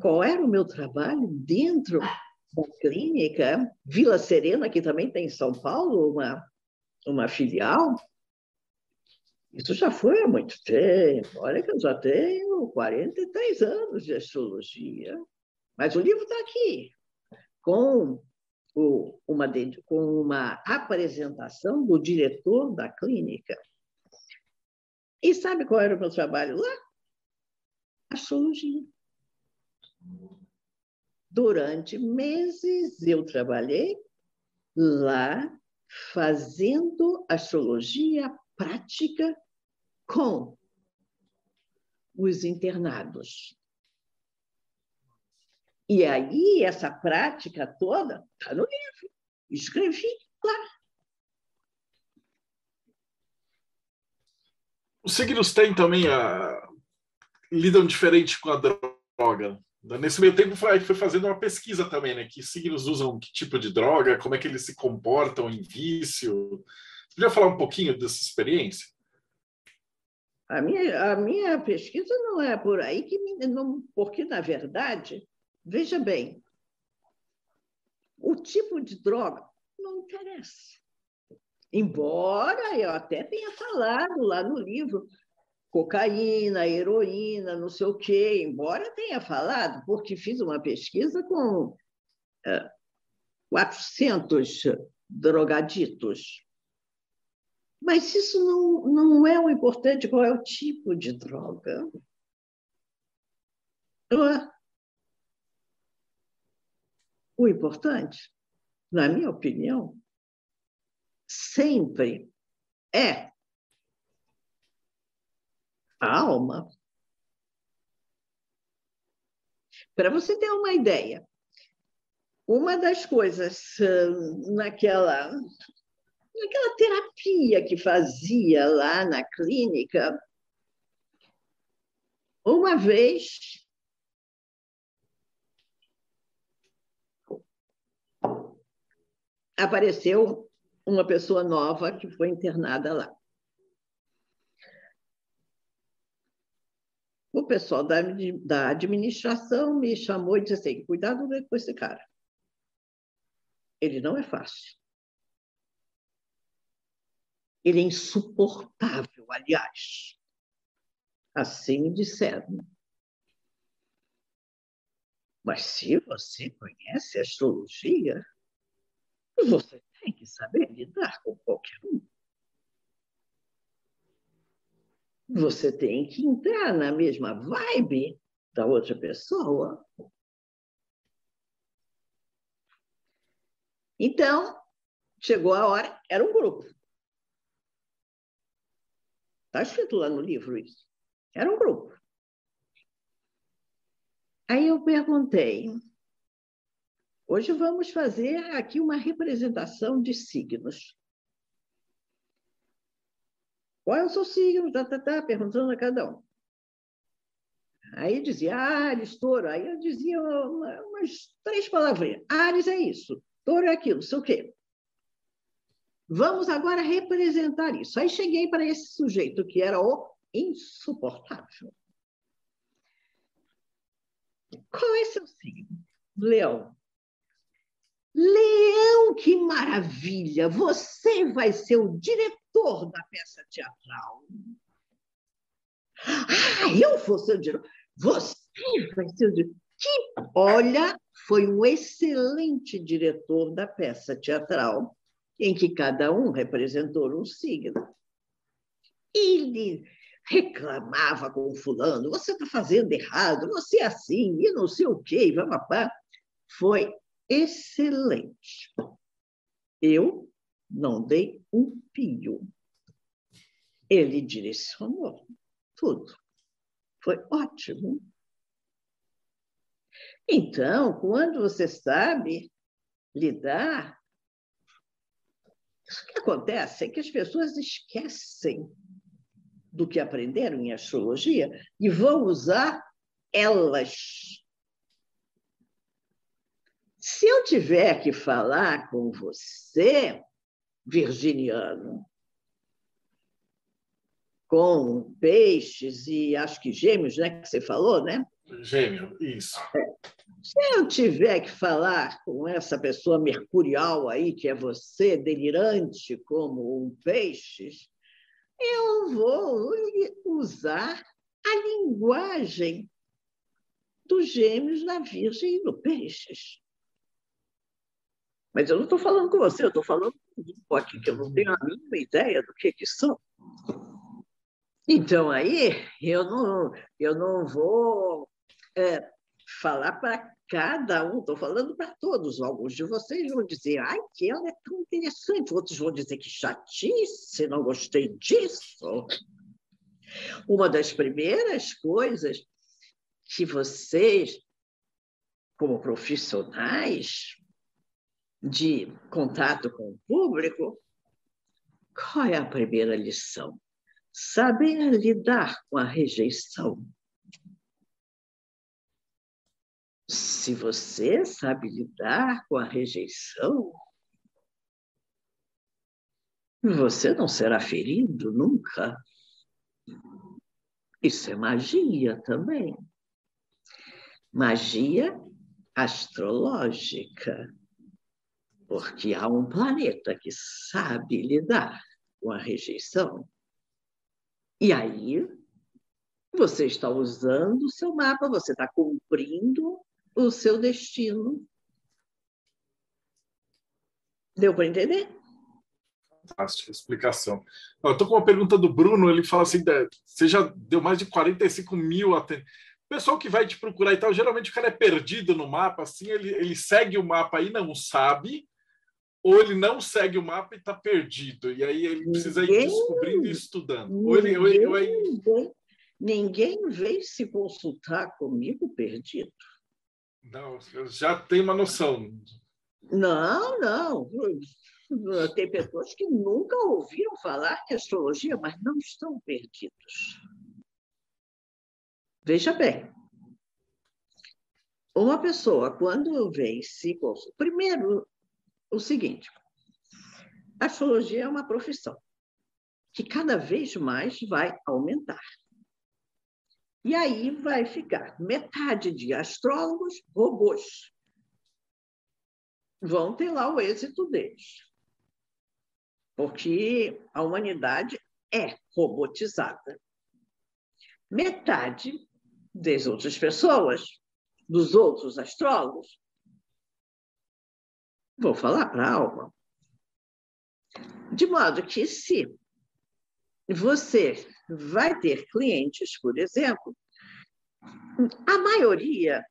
qual era o meu trabalho dentro da clínica, Vila Serena, que também tem em São Paulo uma, uma filial, Isso já foi há muito tempo. Olha que eu já tenho 43 anos de astrologia. Mas o livro está aqui, com, o, uma, com uma apresentação do diretor da clínica. E sabe qual era o meu trabalho lá? Astrologia. Durante meses eu trabalhei lá fazendo astrologia prática com os internados. E aí, essa prática toda está no livro. Escrevi lá. Os signos têm também a. lidam diferente com a droga. Nesse meio tempo, foi, foi fazendo uma pesquisa também, né? Que signos usam que tipo de droga, como é que eles se comportam em vício. Você podia falar um pouquinho dessa experiência? A minha, a minha pesquisa não é por aí, que me, não, porque, na verdade, veja bem, o tipo de droga não interessa. Embora eu até tenha falado lá no livro cocaína, heroína, não sei o quê, embora tenha falado, porque fiz uma pesquisa com é, 400 drogaditos. Mas isso não, não é o importante, qual é o tipo de droga. O importante, na minha opinião, sempre é a alma. Para você ter uma ideia, uma das coisas naquela naquela terapia que fazia lá na clínica, uma vez apareceu uma pessoa nova que foi internada lá. O pessoal da, da administração me chamou e disse assim: cuidado com esse cara. Ele não é fácil. Ele é insuportável, aliás. Assim me disseram. Mas se você conhece astrologia, você tem que saber lidar com qualquer um. Você tem que entrar na mesma vibe da outra pessoa. Então, chegou a hora, era um grupo. Está escrito lá no livro isso. Era um grupo. Aí eu perguntei: hoje vamos fazer aqui uma representação de signos. Qual é o seu signo? Tá, tá, tá, perguntando a cada um. Aí dizia Ares, touro. Aí eu dizia uma, umas três palavrinhas. Ares é isso, touro é aquilo, sei o quê. Vamos agora representar isso. Aí cheguei para esse sujeito que era o insuportável. Qual é seu signo? Leão. Leão, que maravilha! Você vai ser o diretor da peça teatral. Ah, eu vou ser o diretor. Você vai ser o diretor. Que, olha, foi um excelente diretor da peça teatral em que cada um representou um signo. Ele reclamava com fulano, você está fazendo errado, você é assim, e não sei o quê, papá. Foi excelente. Eu não dei um pio. Ele direcionou tudo. Foi ótimo. Então, quando você sabe lidar o que acontece é que as pessoas esquecem do que aprenderam em astrologia e vão usar elas. Se eu tiver que falar com você, virginiano, com peixes e acho que gêmeos, né, que você falou, né? Gêmeo, isso. É. Se eu tiver que falar com essa pessoa mercurial aí, que é você, delirante como um peixe, eu vou usar a linguagem dos gêmeos da Virgem e do Peixes. Mas eu não estou falando com você, eu estou falando com um grupo aqui que eu não tenho a mínima ideia do que, que são. Então, aí, eu não, eu não vou é, falar para cada um, estou falando para todos. Alguns de vocês vão dizer, ai, que ela é tão interessante. Outros vão dizer que chatice, não gostei disso. Uma das primeiras coisas que vocês, como profissionais de contato com o público, qual é a primeira lição? Saber lidar com a rejeição. Se você sabe lidar com a rejeição, você não será ferido nunca. Isso é magia também. Magia astrológica. Porque há um planeta que sabe lidar com a rejeição. E aí, você está usando o seu mapa, você está cumprindo o seu destino. Deu para entender? Fantástica explicação. Eu estou com uma pergunta do Bruno, ele fala assim, você já deu mais de 45 mil até. O pessoal que vai te procurar e tal, geralmente o cara é perdido no mapa, assim, ele, ele segue o mapa e não sabe, ou ele não segue o mapa e está perdido, e aí ele precisa ninguém, ir descobrindo e estudando. Ninguém, ou ele, ou ele, ou ele... ninguém veio se consultar comigo perdido. Não, já tem uma noção. Não, não. Tem pessoas que nunca ouviram falar de astrologia, mas não estão perdidos. Veja bem, uma pessoa, quando vem se consulta, primeiro, o seguinte: a astrologia é uma profissão que cada vez mais vai aumentar. E aí vai ficar metade de astrólogos robôs. Vão ter lá o êxito deles. Porque a humanidade é robotizada. Metade das outras pessoas, dos outros astrólogos, vou falar para a alma. De modo que, se você vai ter clientes, por exemplo, a maioria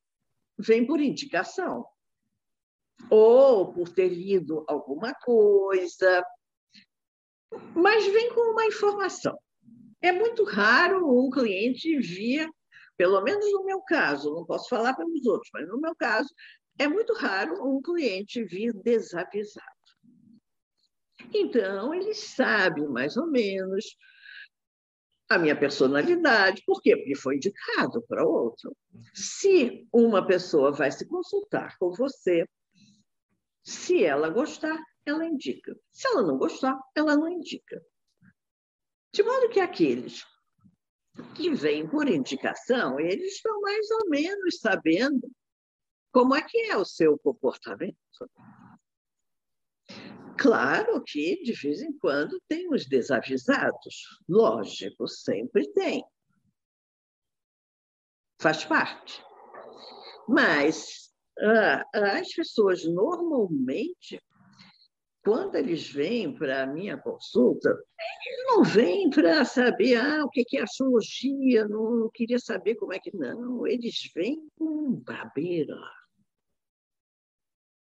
vem por indicação, ou por ter lido alguma coisa, mas vem com uma informação. É muito raro um cliente vir, pelo menos no meu caso, não posso falar pelos outros, mas no meu caso, é muito raro um cliente vir desavisado. Então, ele sabe mais ou menos a minha personalidade. Por quê? Porque foi indicado para outro. Se uma pessoa vai se consultar com você, se ela gostar, ela indica. Se ela não gostar, ela não indica. De modo que aqueles que vêm por indicação, eles estão mais ou menos sabendo como é que é o seu comportamento. Claro que, de vez em quando, tem os desavisados. Lógico, sempre tem. Faz parte. Mas ah, as pessoas normalmente, quando eles vêm para a minha consulta, eles não vêm para saber ah, o que é astrologia, não, queria saber como é que. Não, eles vêm com brabeira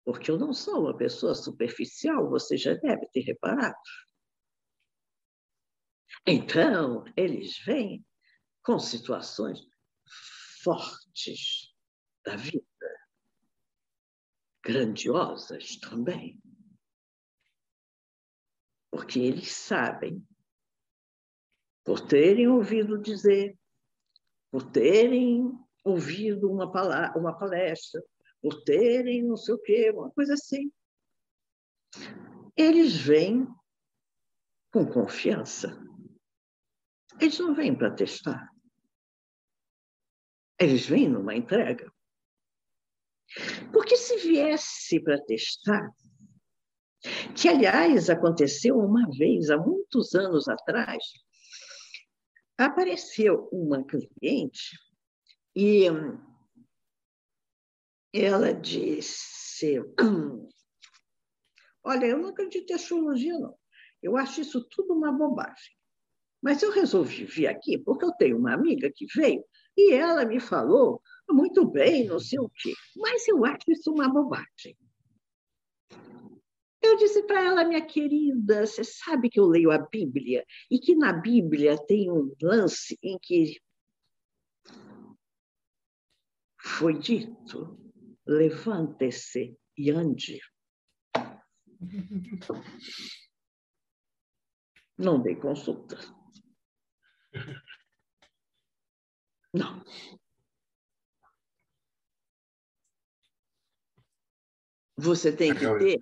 porque eu não sou uma pessoa superficial, você já deve ter reparado. Então, eles vêm com situações fortes da vida, grandiosas também. Porque eles sabem, por terem ouvido dizer, por terem ouvido uma, palestra, por terem não sei o quê, uma coisa assim. Eles vêm com confiança. Eles não vêm para testar. Eles vêm numa entrega. Porque se viesse para testar, Que, aliás, aconteceu uma vez, há muitos anos atrás, apareceu uma cliente e ela disse: Olha, eu não acredito em astrologia, não. Eu acho isso tudo uma bobagem. Mas eu resolvi vir aqui porque eu tenho uma amiga que veio e ela me falou muito bem, não sei o quê, mas eu acho isso uma bobagem. Eu disse para ela, minha querida, você sabe que eu leio a Bíblia e que na Bíblia tem um lance em que foi dito: levante-se e ande. Não dei consulta. Não. Você tem que ter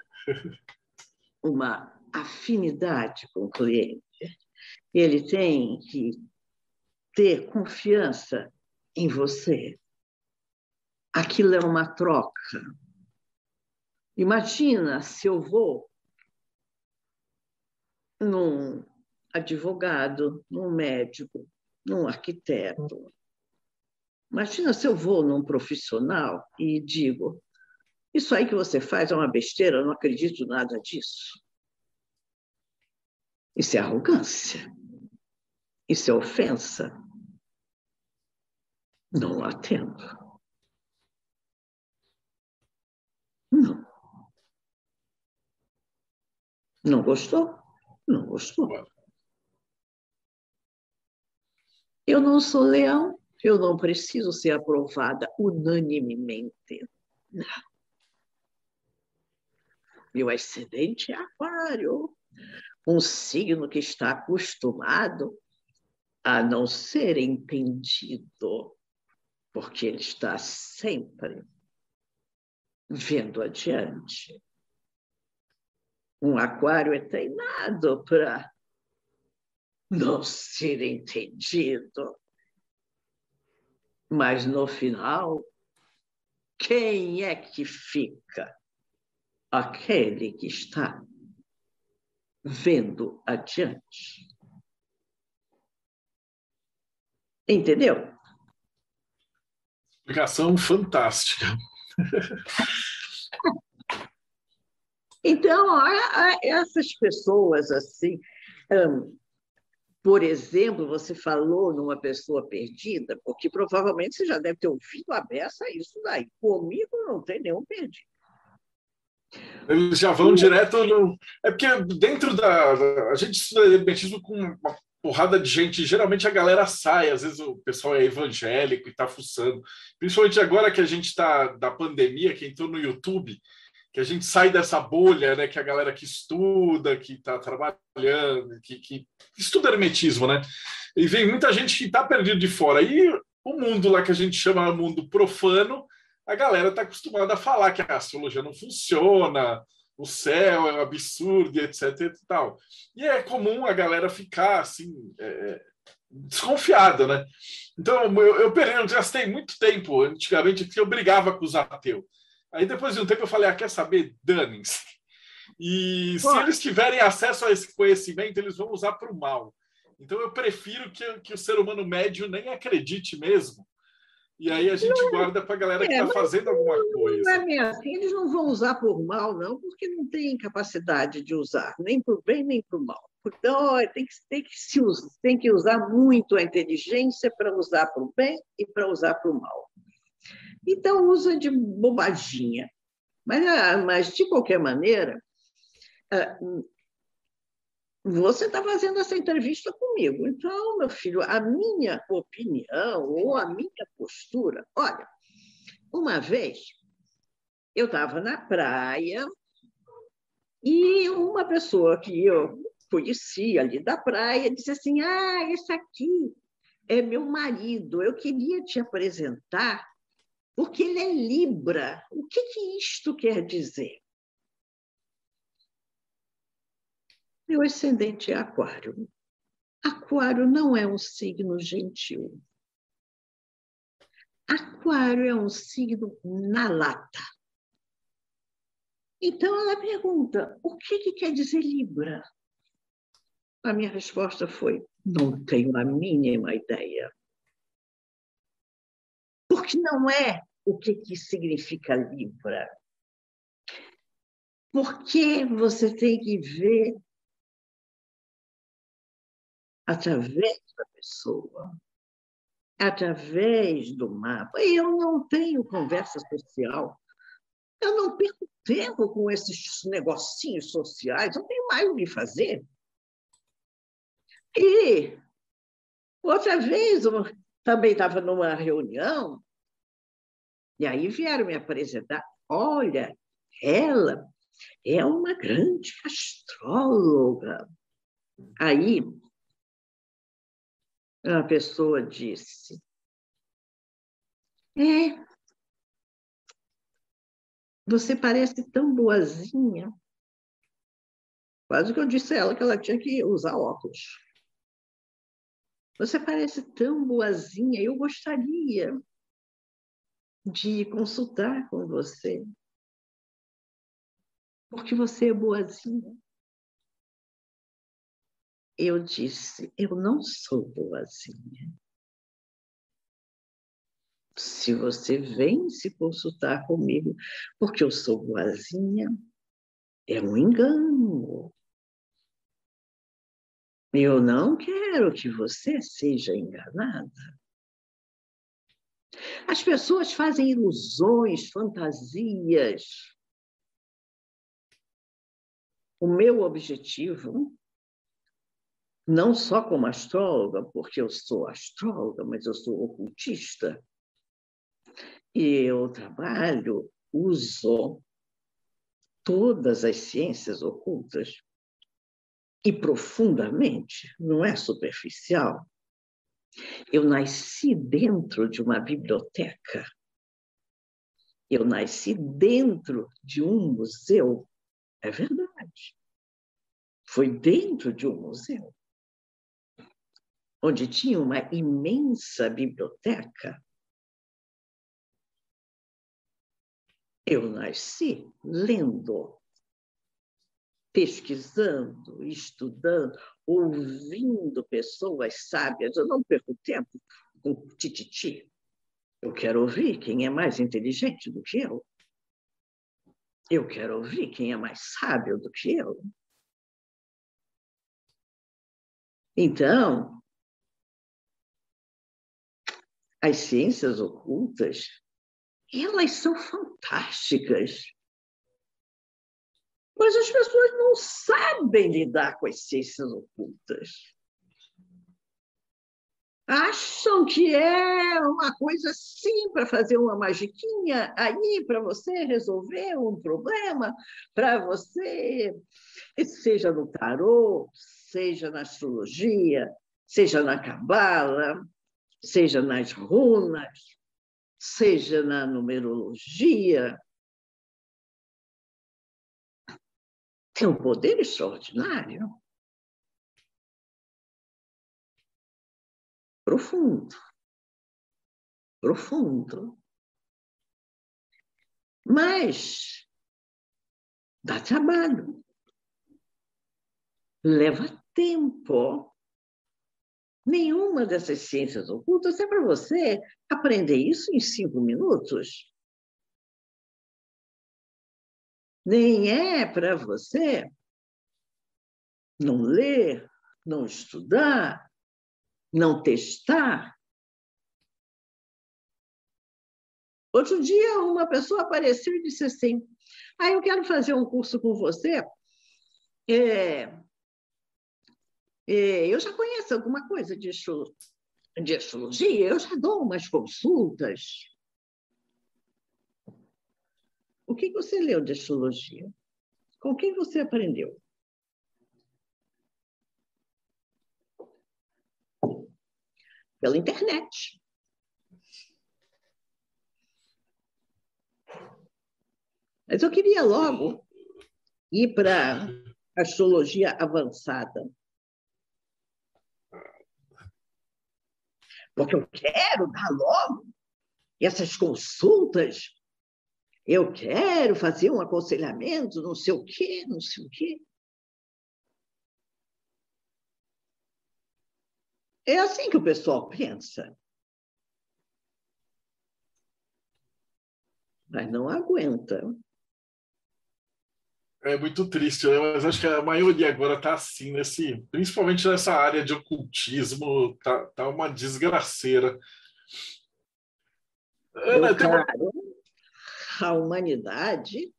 uma afinidade com o cliente. Ele tem que ter confiança em você. Aquilo é uma troca. Imagina se eu vou num advogado, num médico, num arquiteto. Imagina se eu vou num profissional e digo: Isso aí que você faz é uma besteira, eu não acredito nada disso. Isso é arrogância. Isso é ofensa. Não atendo. Não. Não gostou? Não gostou. Eu não sou leão, eu não preciso ser aprovada unanimemente. Não. Meu ascendente é aquário, um signo que está acostumado a não ser entendido, porque ele está sempre vendo adiante. Um aquário é treinado para não ser entendido. Mas no final, quem é que fica? Aquele que está vendo adiante. Entendeu? Explicação fantástica. Então, essas pessoas assim, por exemplo, você falou numa pessoa perdida, porque provavelmente você já deve ter ouvido a beça isso daí. Comigo não tem nenhum perdido. Eles já vão direto no. É porque dentro da. A gente estuda hermetismo com uma porrada de gente. Geralmente a galera sai, às vezes o pessoal é evangélico e está fuçando. Principalmente agora que a gente está da pandemia, que entrou no YouTube, que a gente sai dessa bolha, né? Que a galera que estuda, que está trabalhando, que, que estuda hermetismo, né? E vem muita gente que está perdido de fora. E o mundo lá que a gente chama mundo profano, a galera está acostumada a falar que a astrologia não funciona, o céu é um absurdo, etc. E tal. E é comum a galera ficar assim. É, é desconfiada, né? Então, eu, eu, eu gastei muito tempo antigamente que eu brigava com os ateus. Aí depois de um tempo eu falei, ah, quer saber? Danem-se. E Pô. se eles tiverem acesso a esse conhecimento, eles vão usar para o mal. Então eu prefiro que, que o ser humano médio nem acredite mesmo. E aí a gente não, guarda para a galera que está é, fazendo alguma coisa. Não é assim, eles não vão usar por mal, não, porque não tem capacidade de usar, nem para o bem, nem para o mal. Então, tem que, tem, que se, tem que usar muito a inteligência para usar para o bem e para usar para o mal. Então, usa de bobaginha. Mas, ah, mas de qualquer maneira, ah, você está fazendo essa entrevista comigo. Então, meu filho, a minha opinião ou a minha postura. Olha, uma vez eu estava na praia e uma pessoa que eu conhecia ali da praia disse assim: Ah, esse aqui é meu marido, eu queria te apresentar porque ele é Libra. O que, que isto quer dizer? Meu ascendente é Aquário. Aquário não é um signo gentil. Aquário é um signo na lata. Então ela pergunta: o que, que quer dizer Libra? A minha resposta foi: não tenho a mínima ideia. Porque não é o que, que significa Libra. Porque você tem que ver através da pessoa, através do mapa. Eu não tenho conversa social. Eu não perco tempo com esses negocinhos sociais. Eu tenho mais o que fazer. E outra vez, eu também estava numa reunião, e aí vieram me apresentar. Olha, ela é uma grande astróloga. Aí a pessoa disse: É, você parece tão boazinha. Quase que eu disse a ela que ela tinha que usar óculos. Você parece tão boazinha, eu gostaria de consultar com você. Porque você é boazinha. Eu disse: Eu não sou boazinha. Se você vem se consultar comigo porque eu sou boazinha, é um engano. Eu não quero que você seja enganada. As pessoas fazem ilusões, fantasias. O meu objetivo não só como astróloga, porque eu sou astróloga, mas eu sou ocultista. E eu trabalho, uso todas as ciências ocultas e profundamente, não é superficial. Eu nasci dentro de uma biblioteca. Eu nasci dentro de um museu. É verdade. Foi dentro de um museu onde tinha uma imensa biblioteca, eu nasci lendo, pesquisando, estudando, ouvindo pessoas sábias. Eu não perco tempo com tititi. Eu quero ouvir quem é mais inteligente do que eu. Eu quero ouvir quem é mais sábio do que eu. Então, as ciências ocultas, elas são fantásticas. Mas as pessoas não sabem lidar com as ciências ocultas. Acham que é uma coisa assim para fazer uma magiquinha aí para você resolver um problema, para você, seja no tarô, seja na astrologia, seja na cabala, seja nas runas, seja na numerologia, tem um poder extraordinário. Profundo. Profundo. Mas dá trabalho. Leva tempo Nenhuma dessas ciências ocultas é para você aprender isso em cinco minutos. Nem é para você não ler, não estudar, não testar. Outro dia, uma pessoa apareceu e disse assim: Ah, eu quero fazer um curso com você. É, eu já conheço alguma coisa de, de astrologia, eu já dou umas consultas. O que você leu de astrologia? Com quem você aprendeu? Pela internet. Mas eu queria logo ir para astrologia avançada. Porque eu quero dar logo essas consultas Eu quero fazer um aconselhamento, não sei o quê, não sei o quê. É assim que o pessoal pensa. Mas não aguenta. É muito triste, né? mas acho que a maioria agora está assim, nesse, principalmente nessa área de ocultismo, tá, tá uma desgraceira. Ana, Meu caro, uma... a humanidade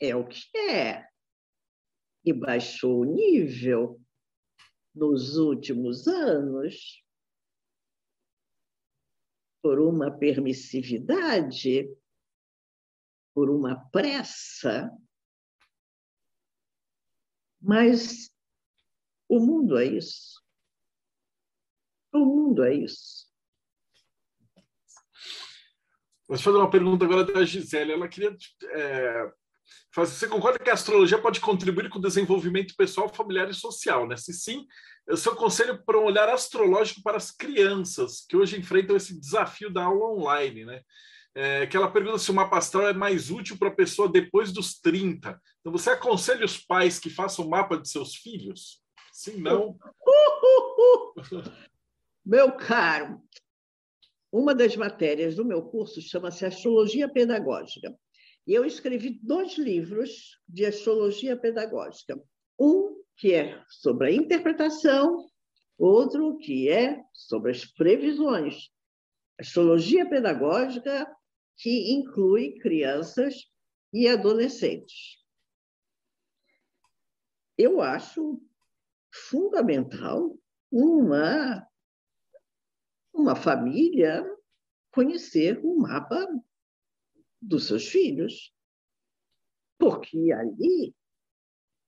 é o que é. E baixou o nível nos últimos anos por uma permissividade, por uma pressa. Mas o mundo é isso. O mundo é isso. Vou fazer uma pergunta agora da Gisele. Ela queria é, você concorda que a astrologia pode contribuir com o desenvolvimento pessoal, familiar e social, né? Se sim, eu sou conselho para um olhar astrológico para as crianças que hoje enfrentam esse desafio da aula online, né? É, que ela pergunta se o mapa astral é mais útil para a pessoa depois dos 30. Então, você aconselha os pais que façam o mapa de seus filhos? Sim, não? Meu caro, uma das matérias do meu curso chama-se Astrologia Pedagógica. E eu escrevi dois livros de astrologia pedagógica. Um que é sobre a interpretação, outro que é sobre as previsões. Astrologia pedagógica que inclui crianças e adolescentes. Eu acho fundamental uma, uma família conhecer o mapa dos seus filhos. Porque ali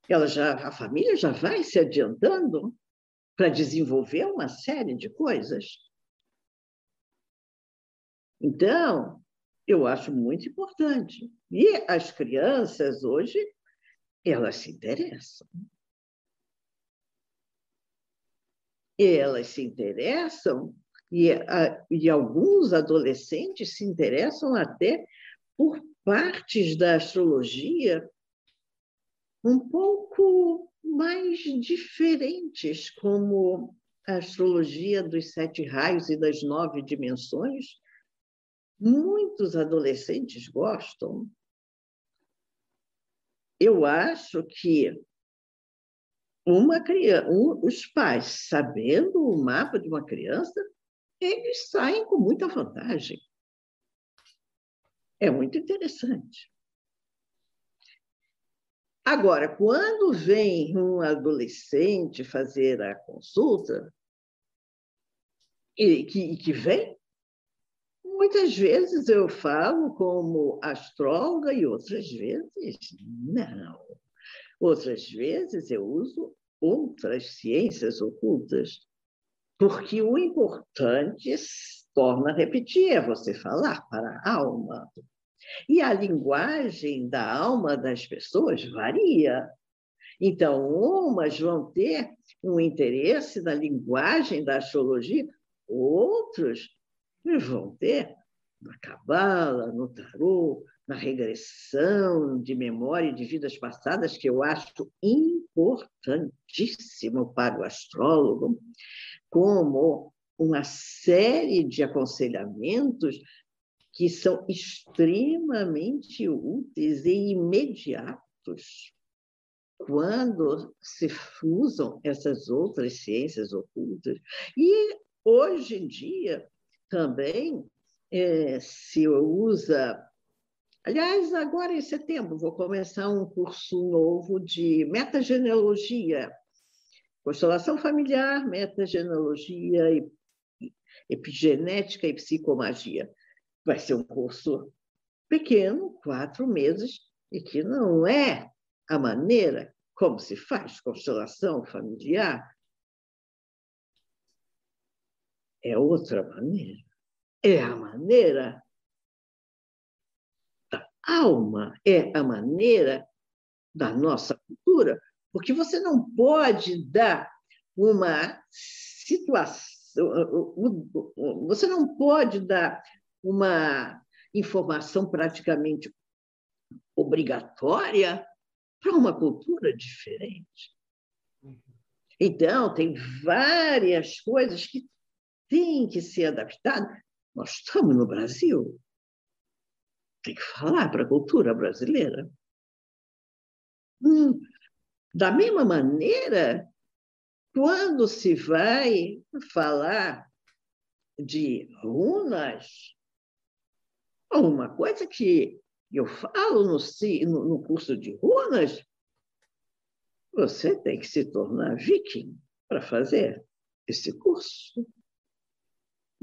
ela já, a família já vai se adiantando para desenvolver uma série de coisas. Então, eu acho muito importante. E as crianças hoje, elas se interessam. Elas se interessam e, a, e alguns adolescentes se interessam até por partes da astrologia um pouco mais diferentes, como a astrologia dos sete raios e das nove dimensões. Muitos adolescentes gostam. Eu acho que uma criança, um, os pais, sabendo o mapa de uma criança, eles saem com muita vantagem. É muito interessante. Agora, quando vem um adolescente fazer a consulta, e que, que vem, muitas vezes eu falo como astróloga e outras vezes não. Outras vezes eu uso outras ciências ocultas, porque o importante torna a repetir, é você falar para a alma. E a linguagem da alma das pessoas varia. Então, umas vão ter um interesse na linguagem da astrologia, outros vão ter na cabala, no tarô, na regressão de memória de vidas passadas, que eu acho importantíssimo para o astrólogo, como uma série de aconselhamentos que são extremamente úteis e imediatos quando se usam essas outras ciências ocultas. E hoje em dia também é, se usa. Aliás, agora em setembro vou começar um curso novo de metagenealogia, constelação familiar, metagenealogia epigenética e psicomagia. Vai ser um curso pequeno, quatro meses, e que não é a maneira como se faz constelação familiar. É outra maneira. É a maneira da alma, é a maneira da nossa cultura, porque você não pode dar uma situação você não pode dar uma informação praticamente obrigatória para uma cultura diferente. Então, tem várias coisas que têm que ser adaptadas. Nós estamos no Brasil, tem que falar para a cultura brasileira. Hum, da mesma maneira, quando se vai falar de runas, uma coisa que eu falo no, no curso de runas, você tem que se tornar viking para fazer esse curso.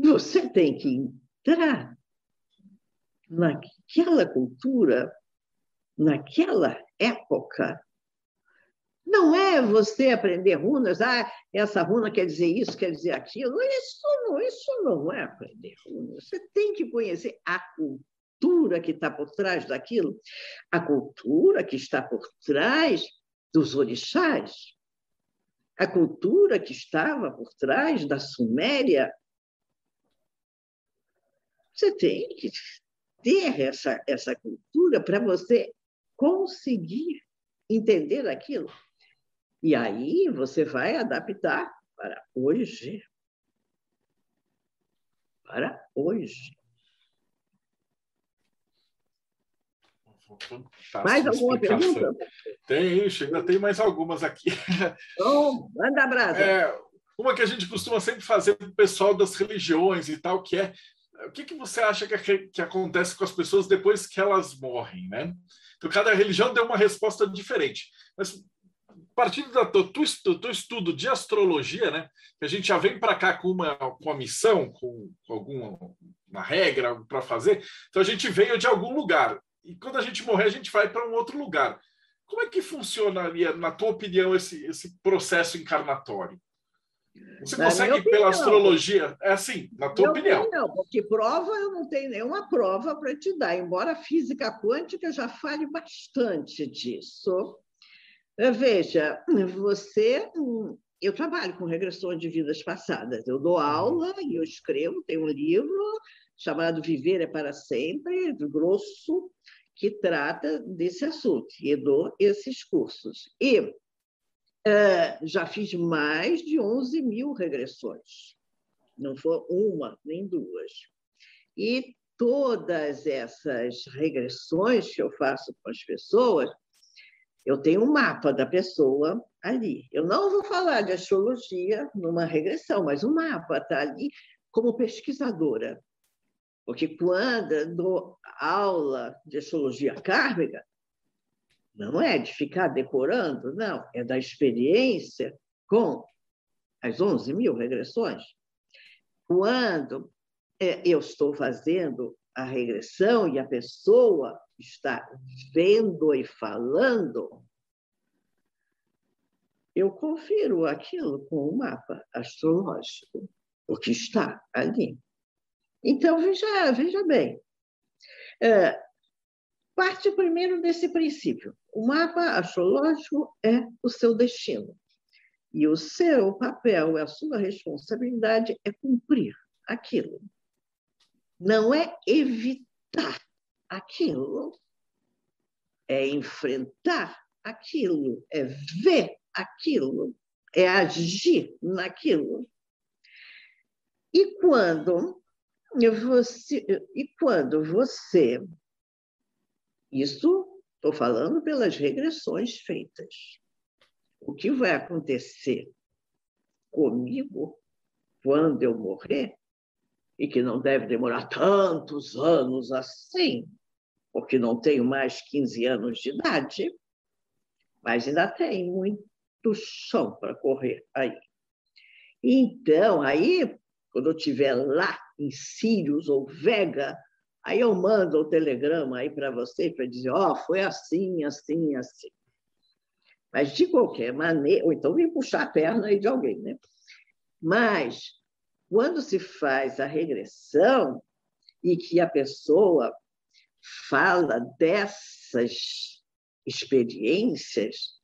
Você tem que entrar naquela cultura, naquela época. Não é você aprender runas, ah, essa runa quer dizer isso, quer dizer aquilo. Isso não, isso não é aprender runas. Você tem que conhecer a cultura que está por trás daquilo, a cultura que está por trás dos orixás, a cultura que estava por trás da Suméria. Você tem que ter essa, essa cultura para você conseguir entender aquilo. E aí você vai adaptar para hoje. Para hoje. Mais alguma explicação. pergunta? Tem, ainda tem mais algumas aqui. Então, manda brasa. É, uma que a gente costuma sempre fazer para o pessoal das religiões e tal, que é o que, que você acha que, que acontece com as pessoas depois que elas morrem, né? Então, cada religião deu uma resposta diferente. Mas partindo do teu, teu estudo de astrologia, né, que a gente já vem para cá com uma, com uma missão, com, com alguma uma regra para fazer, então a gente veio de algum lugar. E quando a gente morrer, a gente vai para um outro lugar. Como é que funcionaria, na tua opinião, esse, esse processo encarnatório? Você na consegue, pela astrologia, é assim, na tua opinião? Não, porque prova eu não tenho nenhuma prova para te dar, embora a física quântica já fale bastante disso. Veja, você. Eu trabalho com regressões de vidas passadas. Eu dou aula e eu escrevo, tenho um livro chamado Viver é para Sempre, grosso, que trata desse assunto, e dou esses cursos. E é, já fiz mais de 11 mil regressões. Não foi uma, nem duas. E todas essas regressões que eu faço com as pessoas, eu tenho um mapa da pessoa ali. Eu não vou falar de astrologia numa regressão, mas o mapa está ali como pesquisadora. Porque quando dou aula de astrologia kármica, não é de ficar decorando, não, é da experiência com as 11 mil regressões. Quando é, eu estou fazendo a regressão e a pessoa está vendo e falando, eu confiro aquilo com o mapa astrológico, o que está ali. Então, veja, veja bem. É, parte primeiro desse princípio. O mapa astrológico é o seu destino. E o seu papel, a sua responsabilidade é cumprir aquilo. Não é evitar aquilo, é enfrentar aquilo, é ver aquilo, é agir naquilo. E quando você, e quando você. Isso estou falando pelas regressões feitas. O que vai acontecer comigo quando eu morrer, e que não deve demorar tantos anos assim, porque não tenho mais 15 anos de idade, mas ainda tem muito chão para correr aí. Então, aí, quando eu estiver lá em Sirius ou Vega, aí eu mando o telegrama aí para você para dizer, ó, oh, foi assim, assim, assim. Mas, de qualquer maneira, ou então vem puxar a perna aí de alguém, né? Mas, quando se faz a regressão e que a pessoa fala dessas experiências,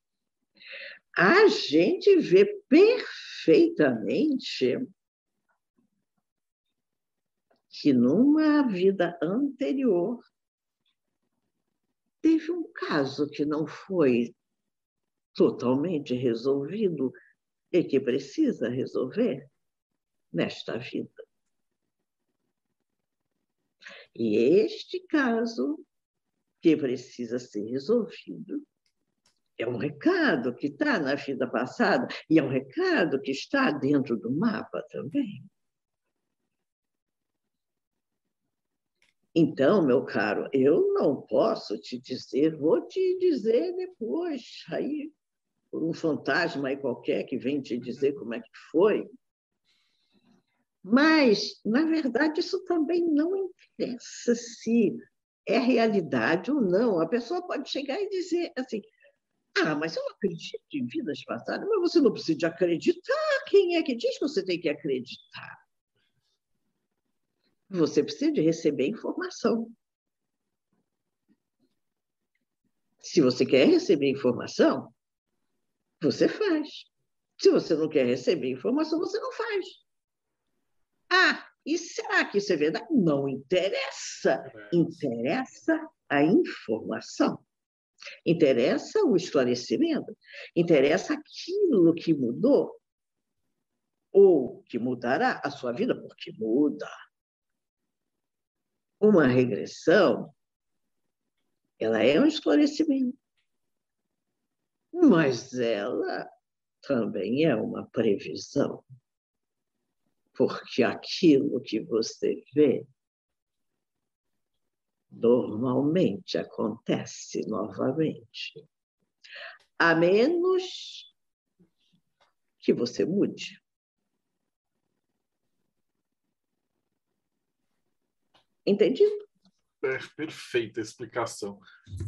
a gente vê perfeitamente que numa vida anterior teve um caso que não foi totalmente resolvido e que precisa resolver nesta vida. E este caso que precisa ser resolvido é um recado que está na vida passada e é um recado que está dentro do mapa também. Então, meu caro, eu não posso te dizer, vou te dizer depois, aí, por um fantasma aí qualquer que vem te dizer como é que foi. Mas, na verdade, isso também não interessa se é realidade ou não. A pessoa pode chegar e dizer assim: ah, mas eu não acredito em vidas passadas. Mas você não precisa acreditar. Quem é que diz que você tem que acreditar? Você precisa de receber informação. Se você quer receber informação, você faz. Se você não quer receber informação, você não faz. Ah, e será que isso é verdade? Não interessa. Interessa a informação. Interessa o esclarecimento. Interessa aquilo que mudou ou que mudará a sua vida, porque muda. Uma regressão, ela é um esclarecimento, mas ela também é uma previsão. Porque aquilo que você vê normalmente acontece novamente, a menos que você mude. Entendido? É, perfeita explicação.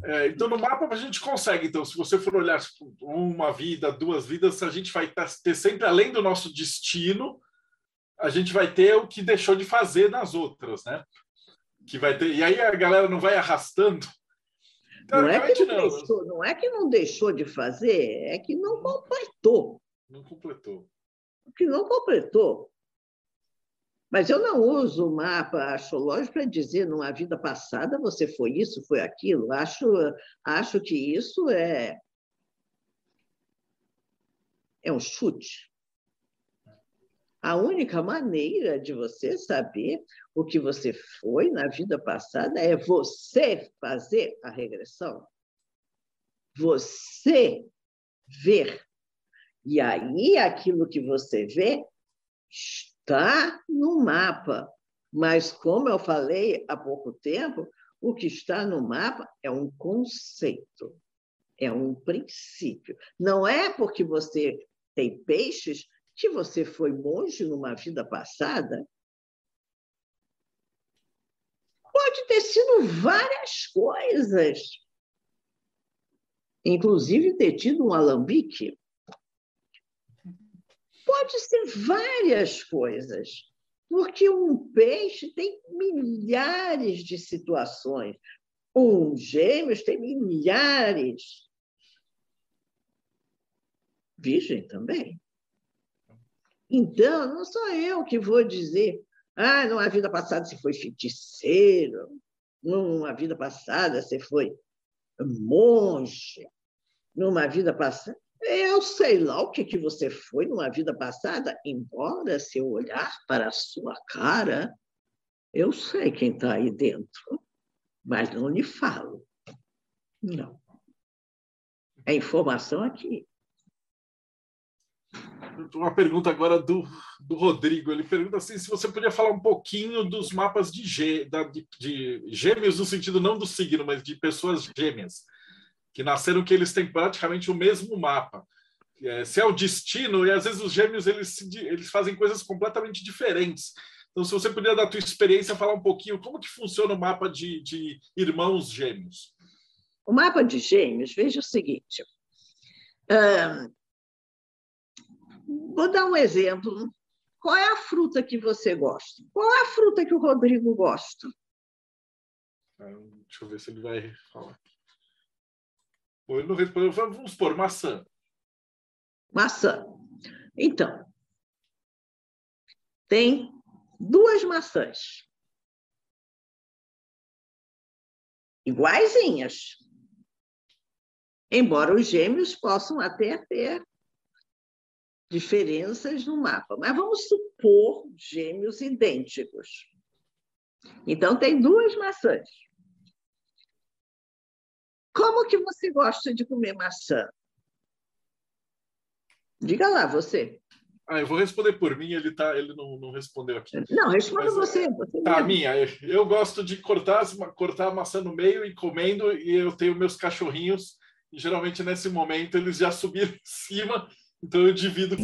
É, então, no mapa a gente consegue, então, se você for olhar tipo, uma vida, duas vidas, a gente vai ter sempre além do nosso destino, a gente vai ter o que deixou de fazer nas outras, né? Que vai ter, e aí a galera não vai arrastando. Não é, que não, não. Deixou, não é que não deixou de fazer, é que não completou. Não completou. Que não completou. Mas eu não uso o mapa astrológico para dizer numa vida passada você foi isso, foi aquilo. Acho, acho que isso é é um chute. A única maneira de você saber o que você foi na vida passada é você fazer a regressão. Você ver. E aí aquilo que você vê está no mapa. Mas, como eu falei há pouco tempo, o que está no mapa é um conceito, é um princípio. Não é porque você tem peixes que você foi monge numa vida passada? Pode ter sido várias coisas. Inclusive ter tido um alambique. Pode ser várias coisas. Porque um peixe tem milhares de situações. Um gêmeos tem milhares. Virgem também. Então, não sou eu que vou dizer, ah, numa vida passada você foi feiticeiro, numa vida passada você foi monge, numa vida passada. Eu sei lá o que, que você foi numa vida passada, embora se eu olhar para a sua cara, eu sei quem está aí dentro, mas não lhe falo. Não. É informação aqui uma pergunta agora do, do Rodrigo. Ele pergunta assim, se você podia falar um pouquinho dos mapas de, gê, da, de, de gêmeos, no sentido não do signo, mas de pessoas gêmeas, que nasceram que eles têm praticamente o mesmo mapa. É, se é o destino, e às vezes os gêmeos eles, eles fazem coisas completamente diferentes. Então, se você puder, da tua experiência, falar um pouquinho como que funciona o mapa de, de irmãos gêmeos. O mapa de gêmeos, veja o seguinte. Vou dar um exemplo. Qual é a fruta que você gosta? Qual é a fruta que o Rodrigo gosta? Ah, deixa eu ver se ele vai falar. Ele não respondeu. Falei, vamos supor, maçã. Maçã. Então, tem duas maçãs. Iguaizinhas. Embora os gêmeos possam até ter diferenças no mapa, mas vamos supor gêmeos idênticos. Então, tem duas maçãs. Como que você gosta de comer maçã? Diga lá, você. Ah, eu vou responder por mim, ele, tá, ele não, não respondeu aqui. Não, responda você. É, você tá, minha. Eu gosto de cortar, cortar a maçã no meio e comendo, e eu tenho meus cachorrinhos, e geralmente nesse momento eles já subiram em cima, então eu divido.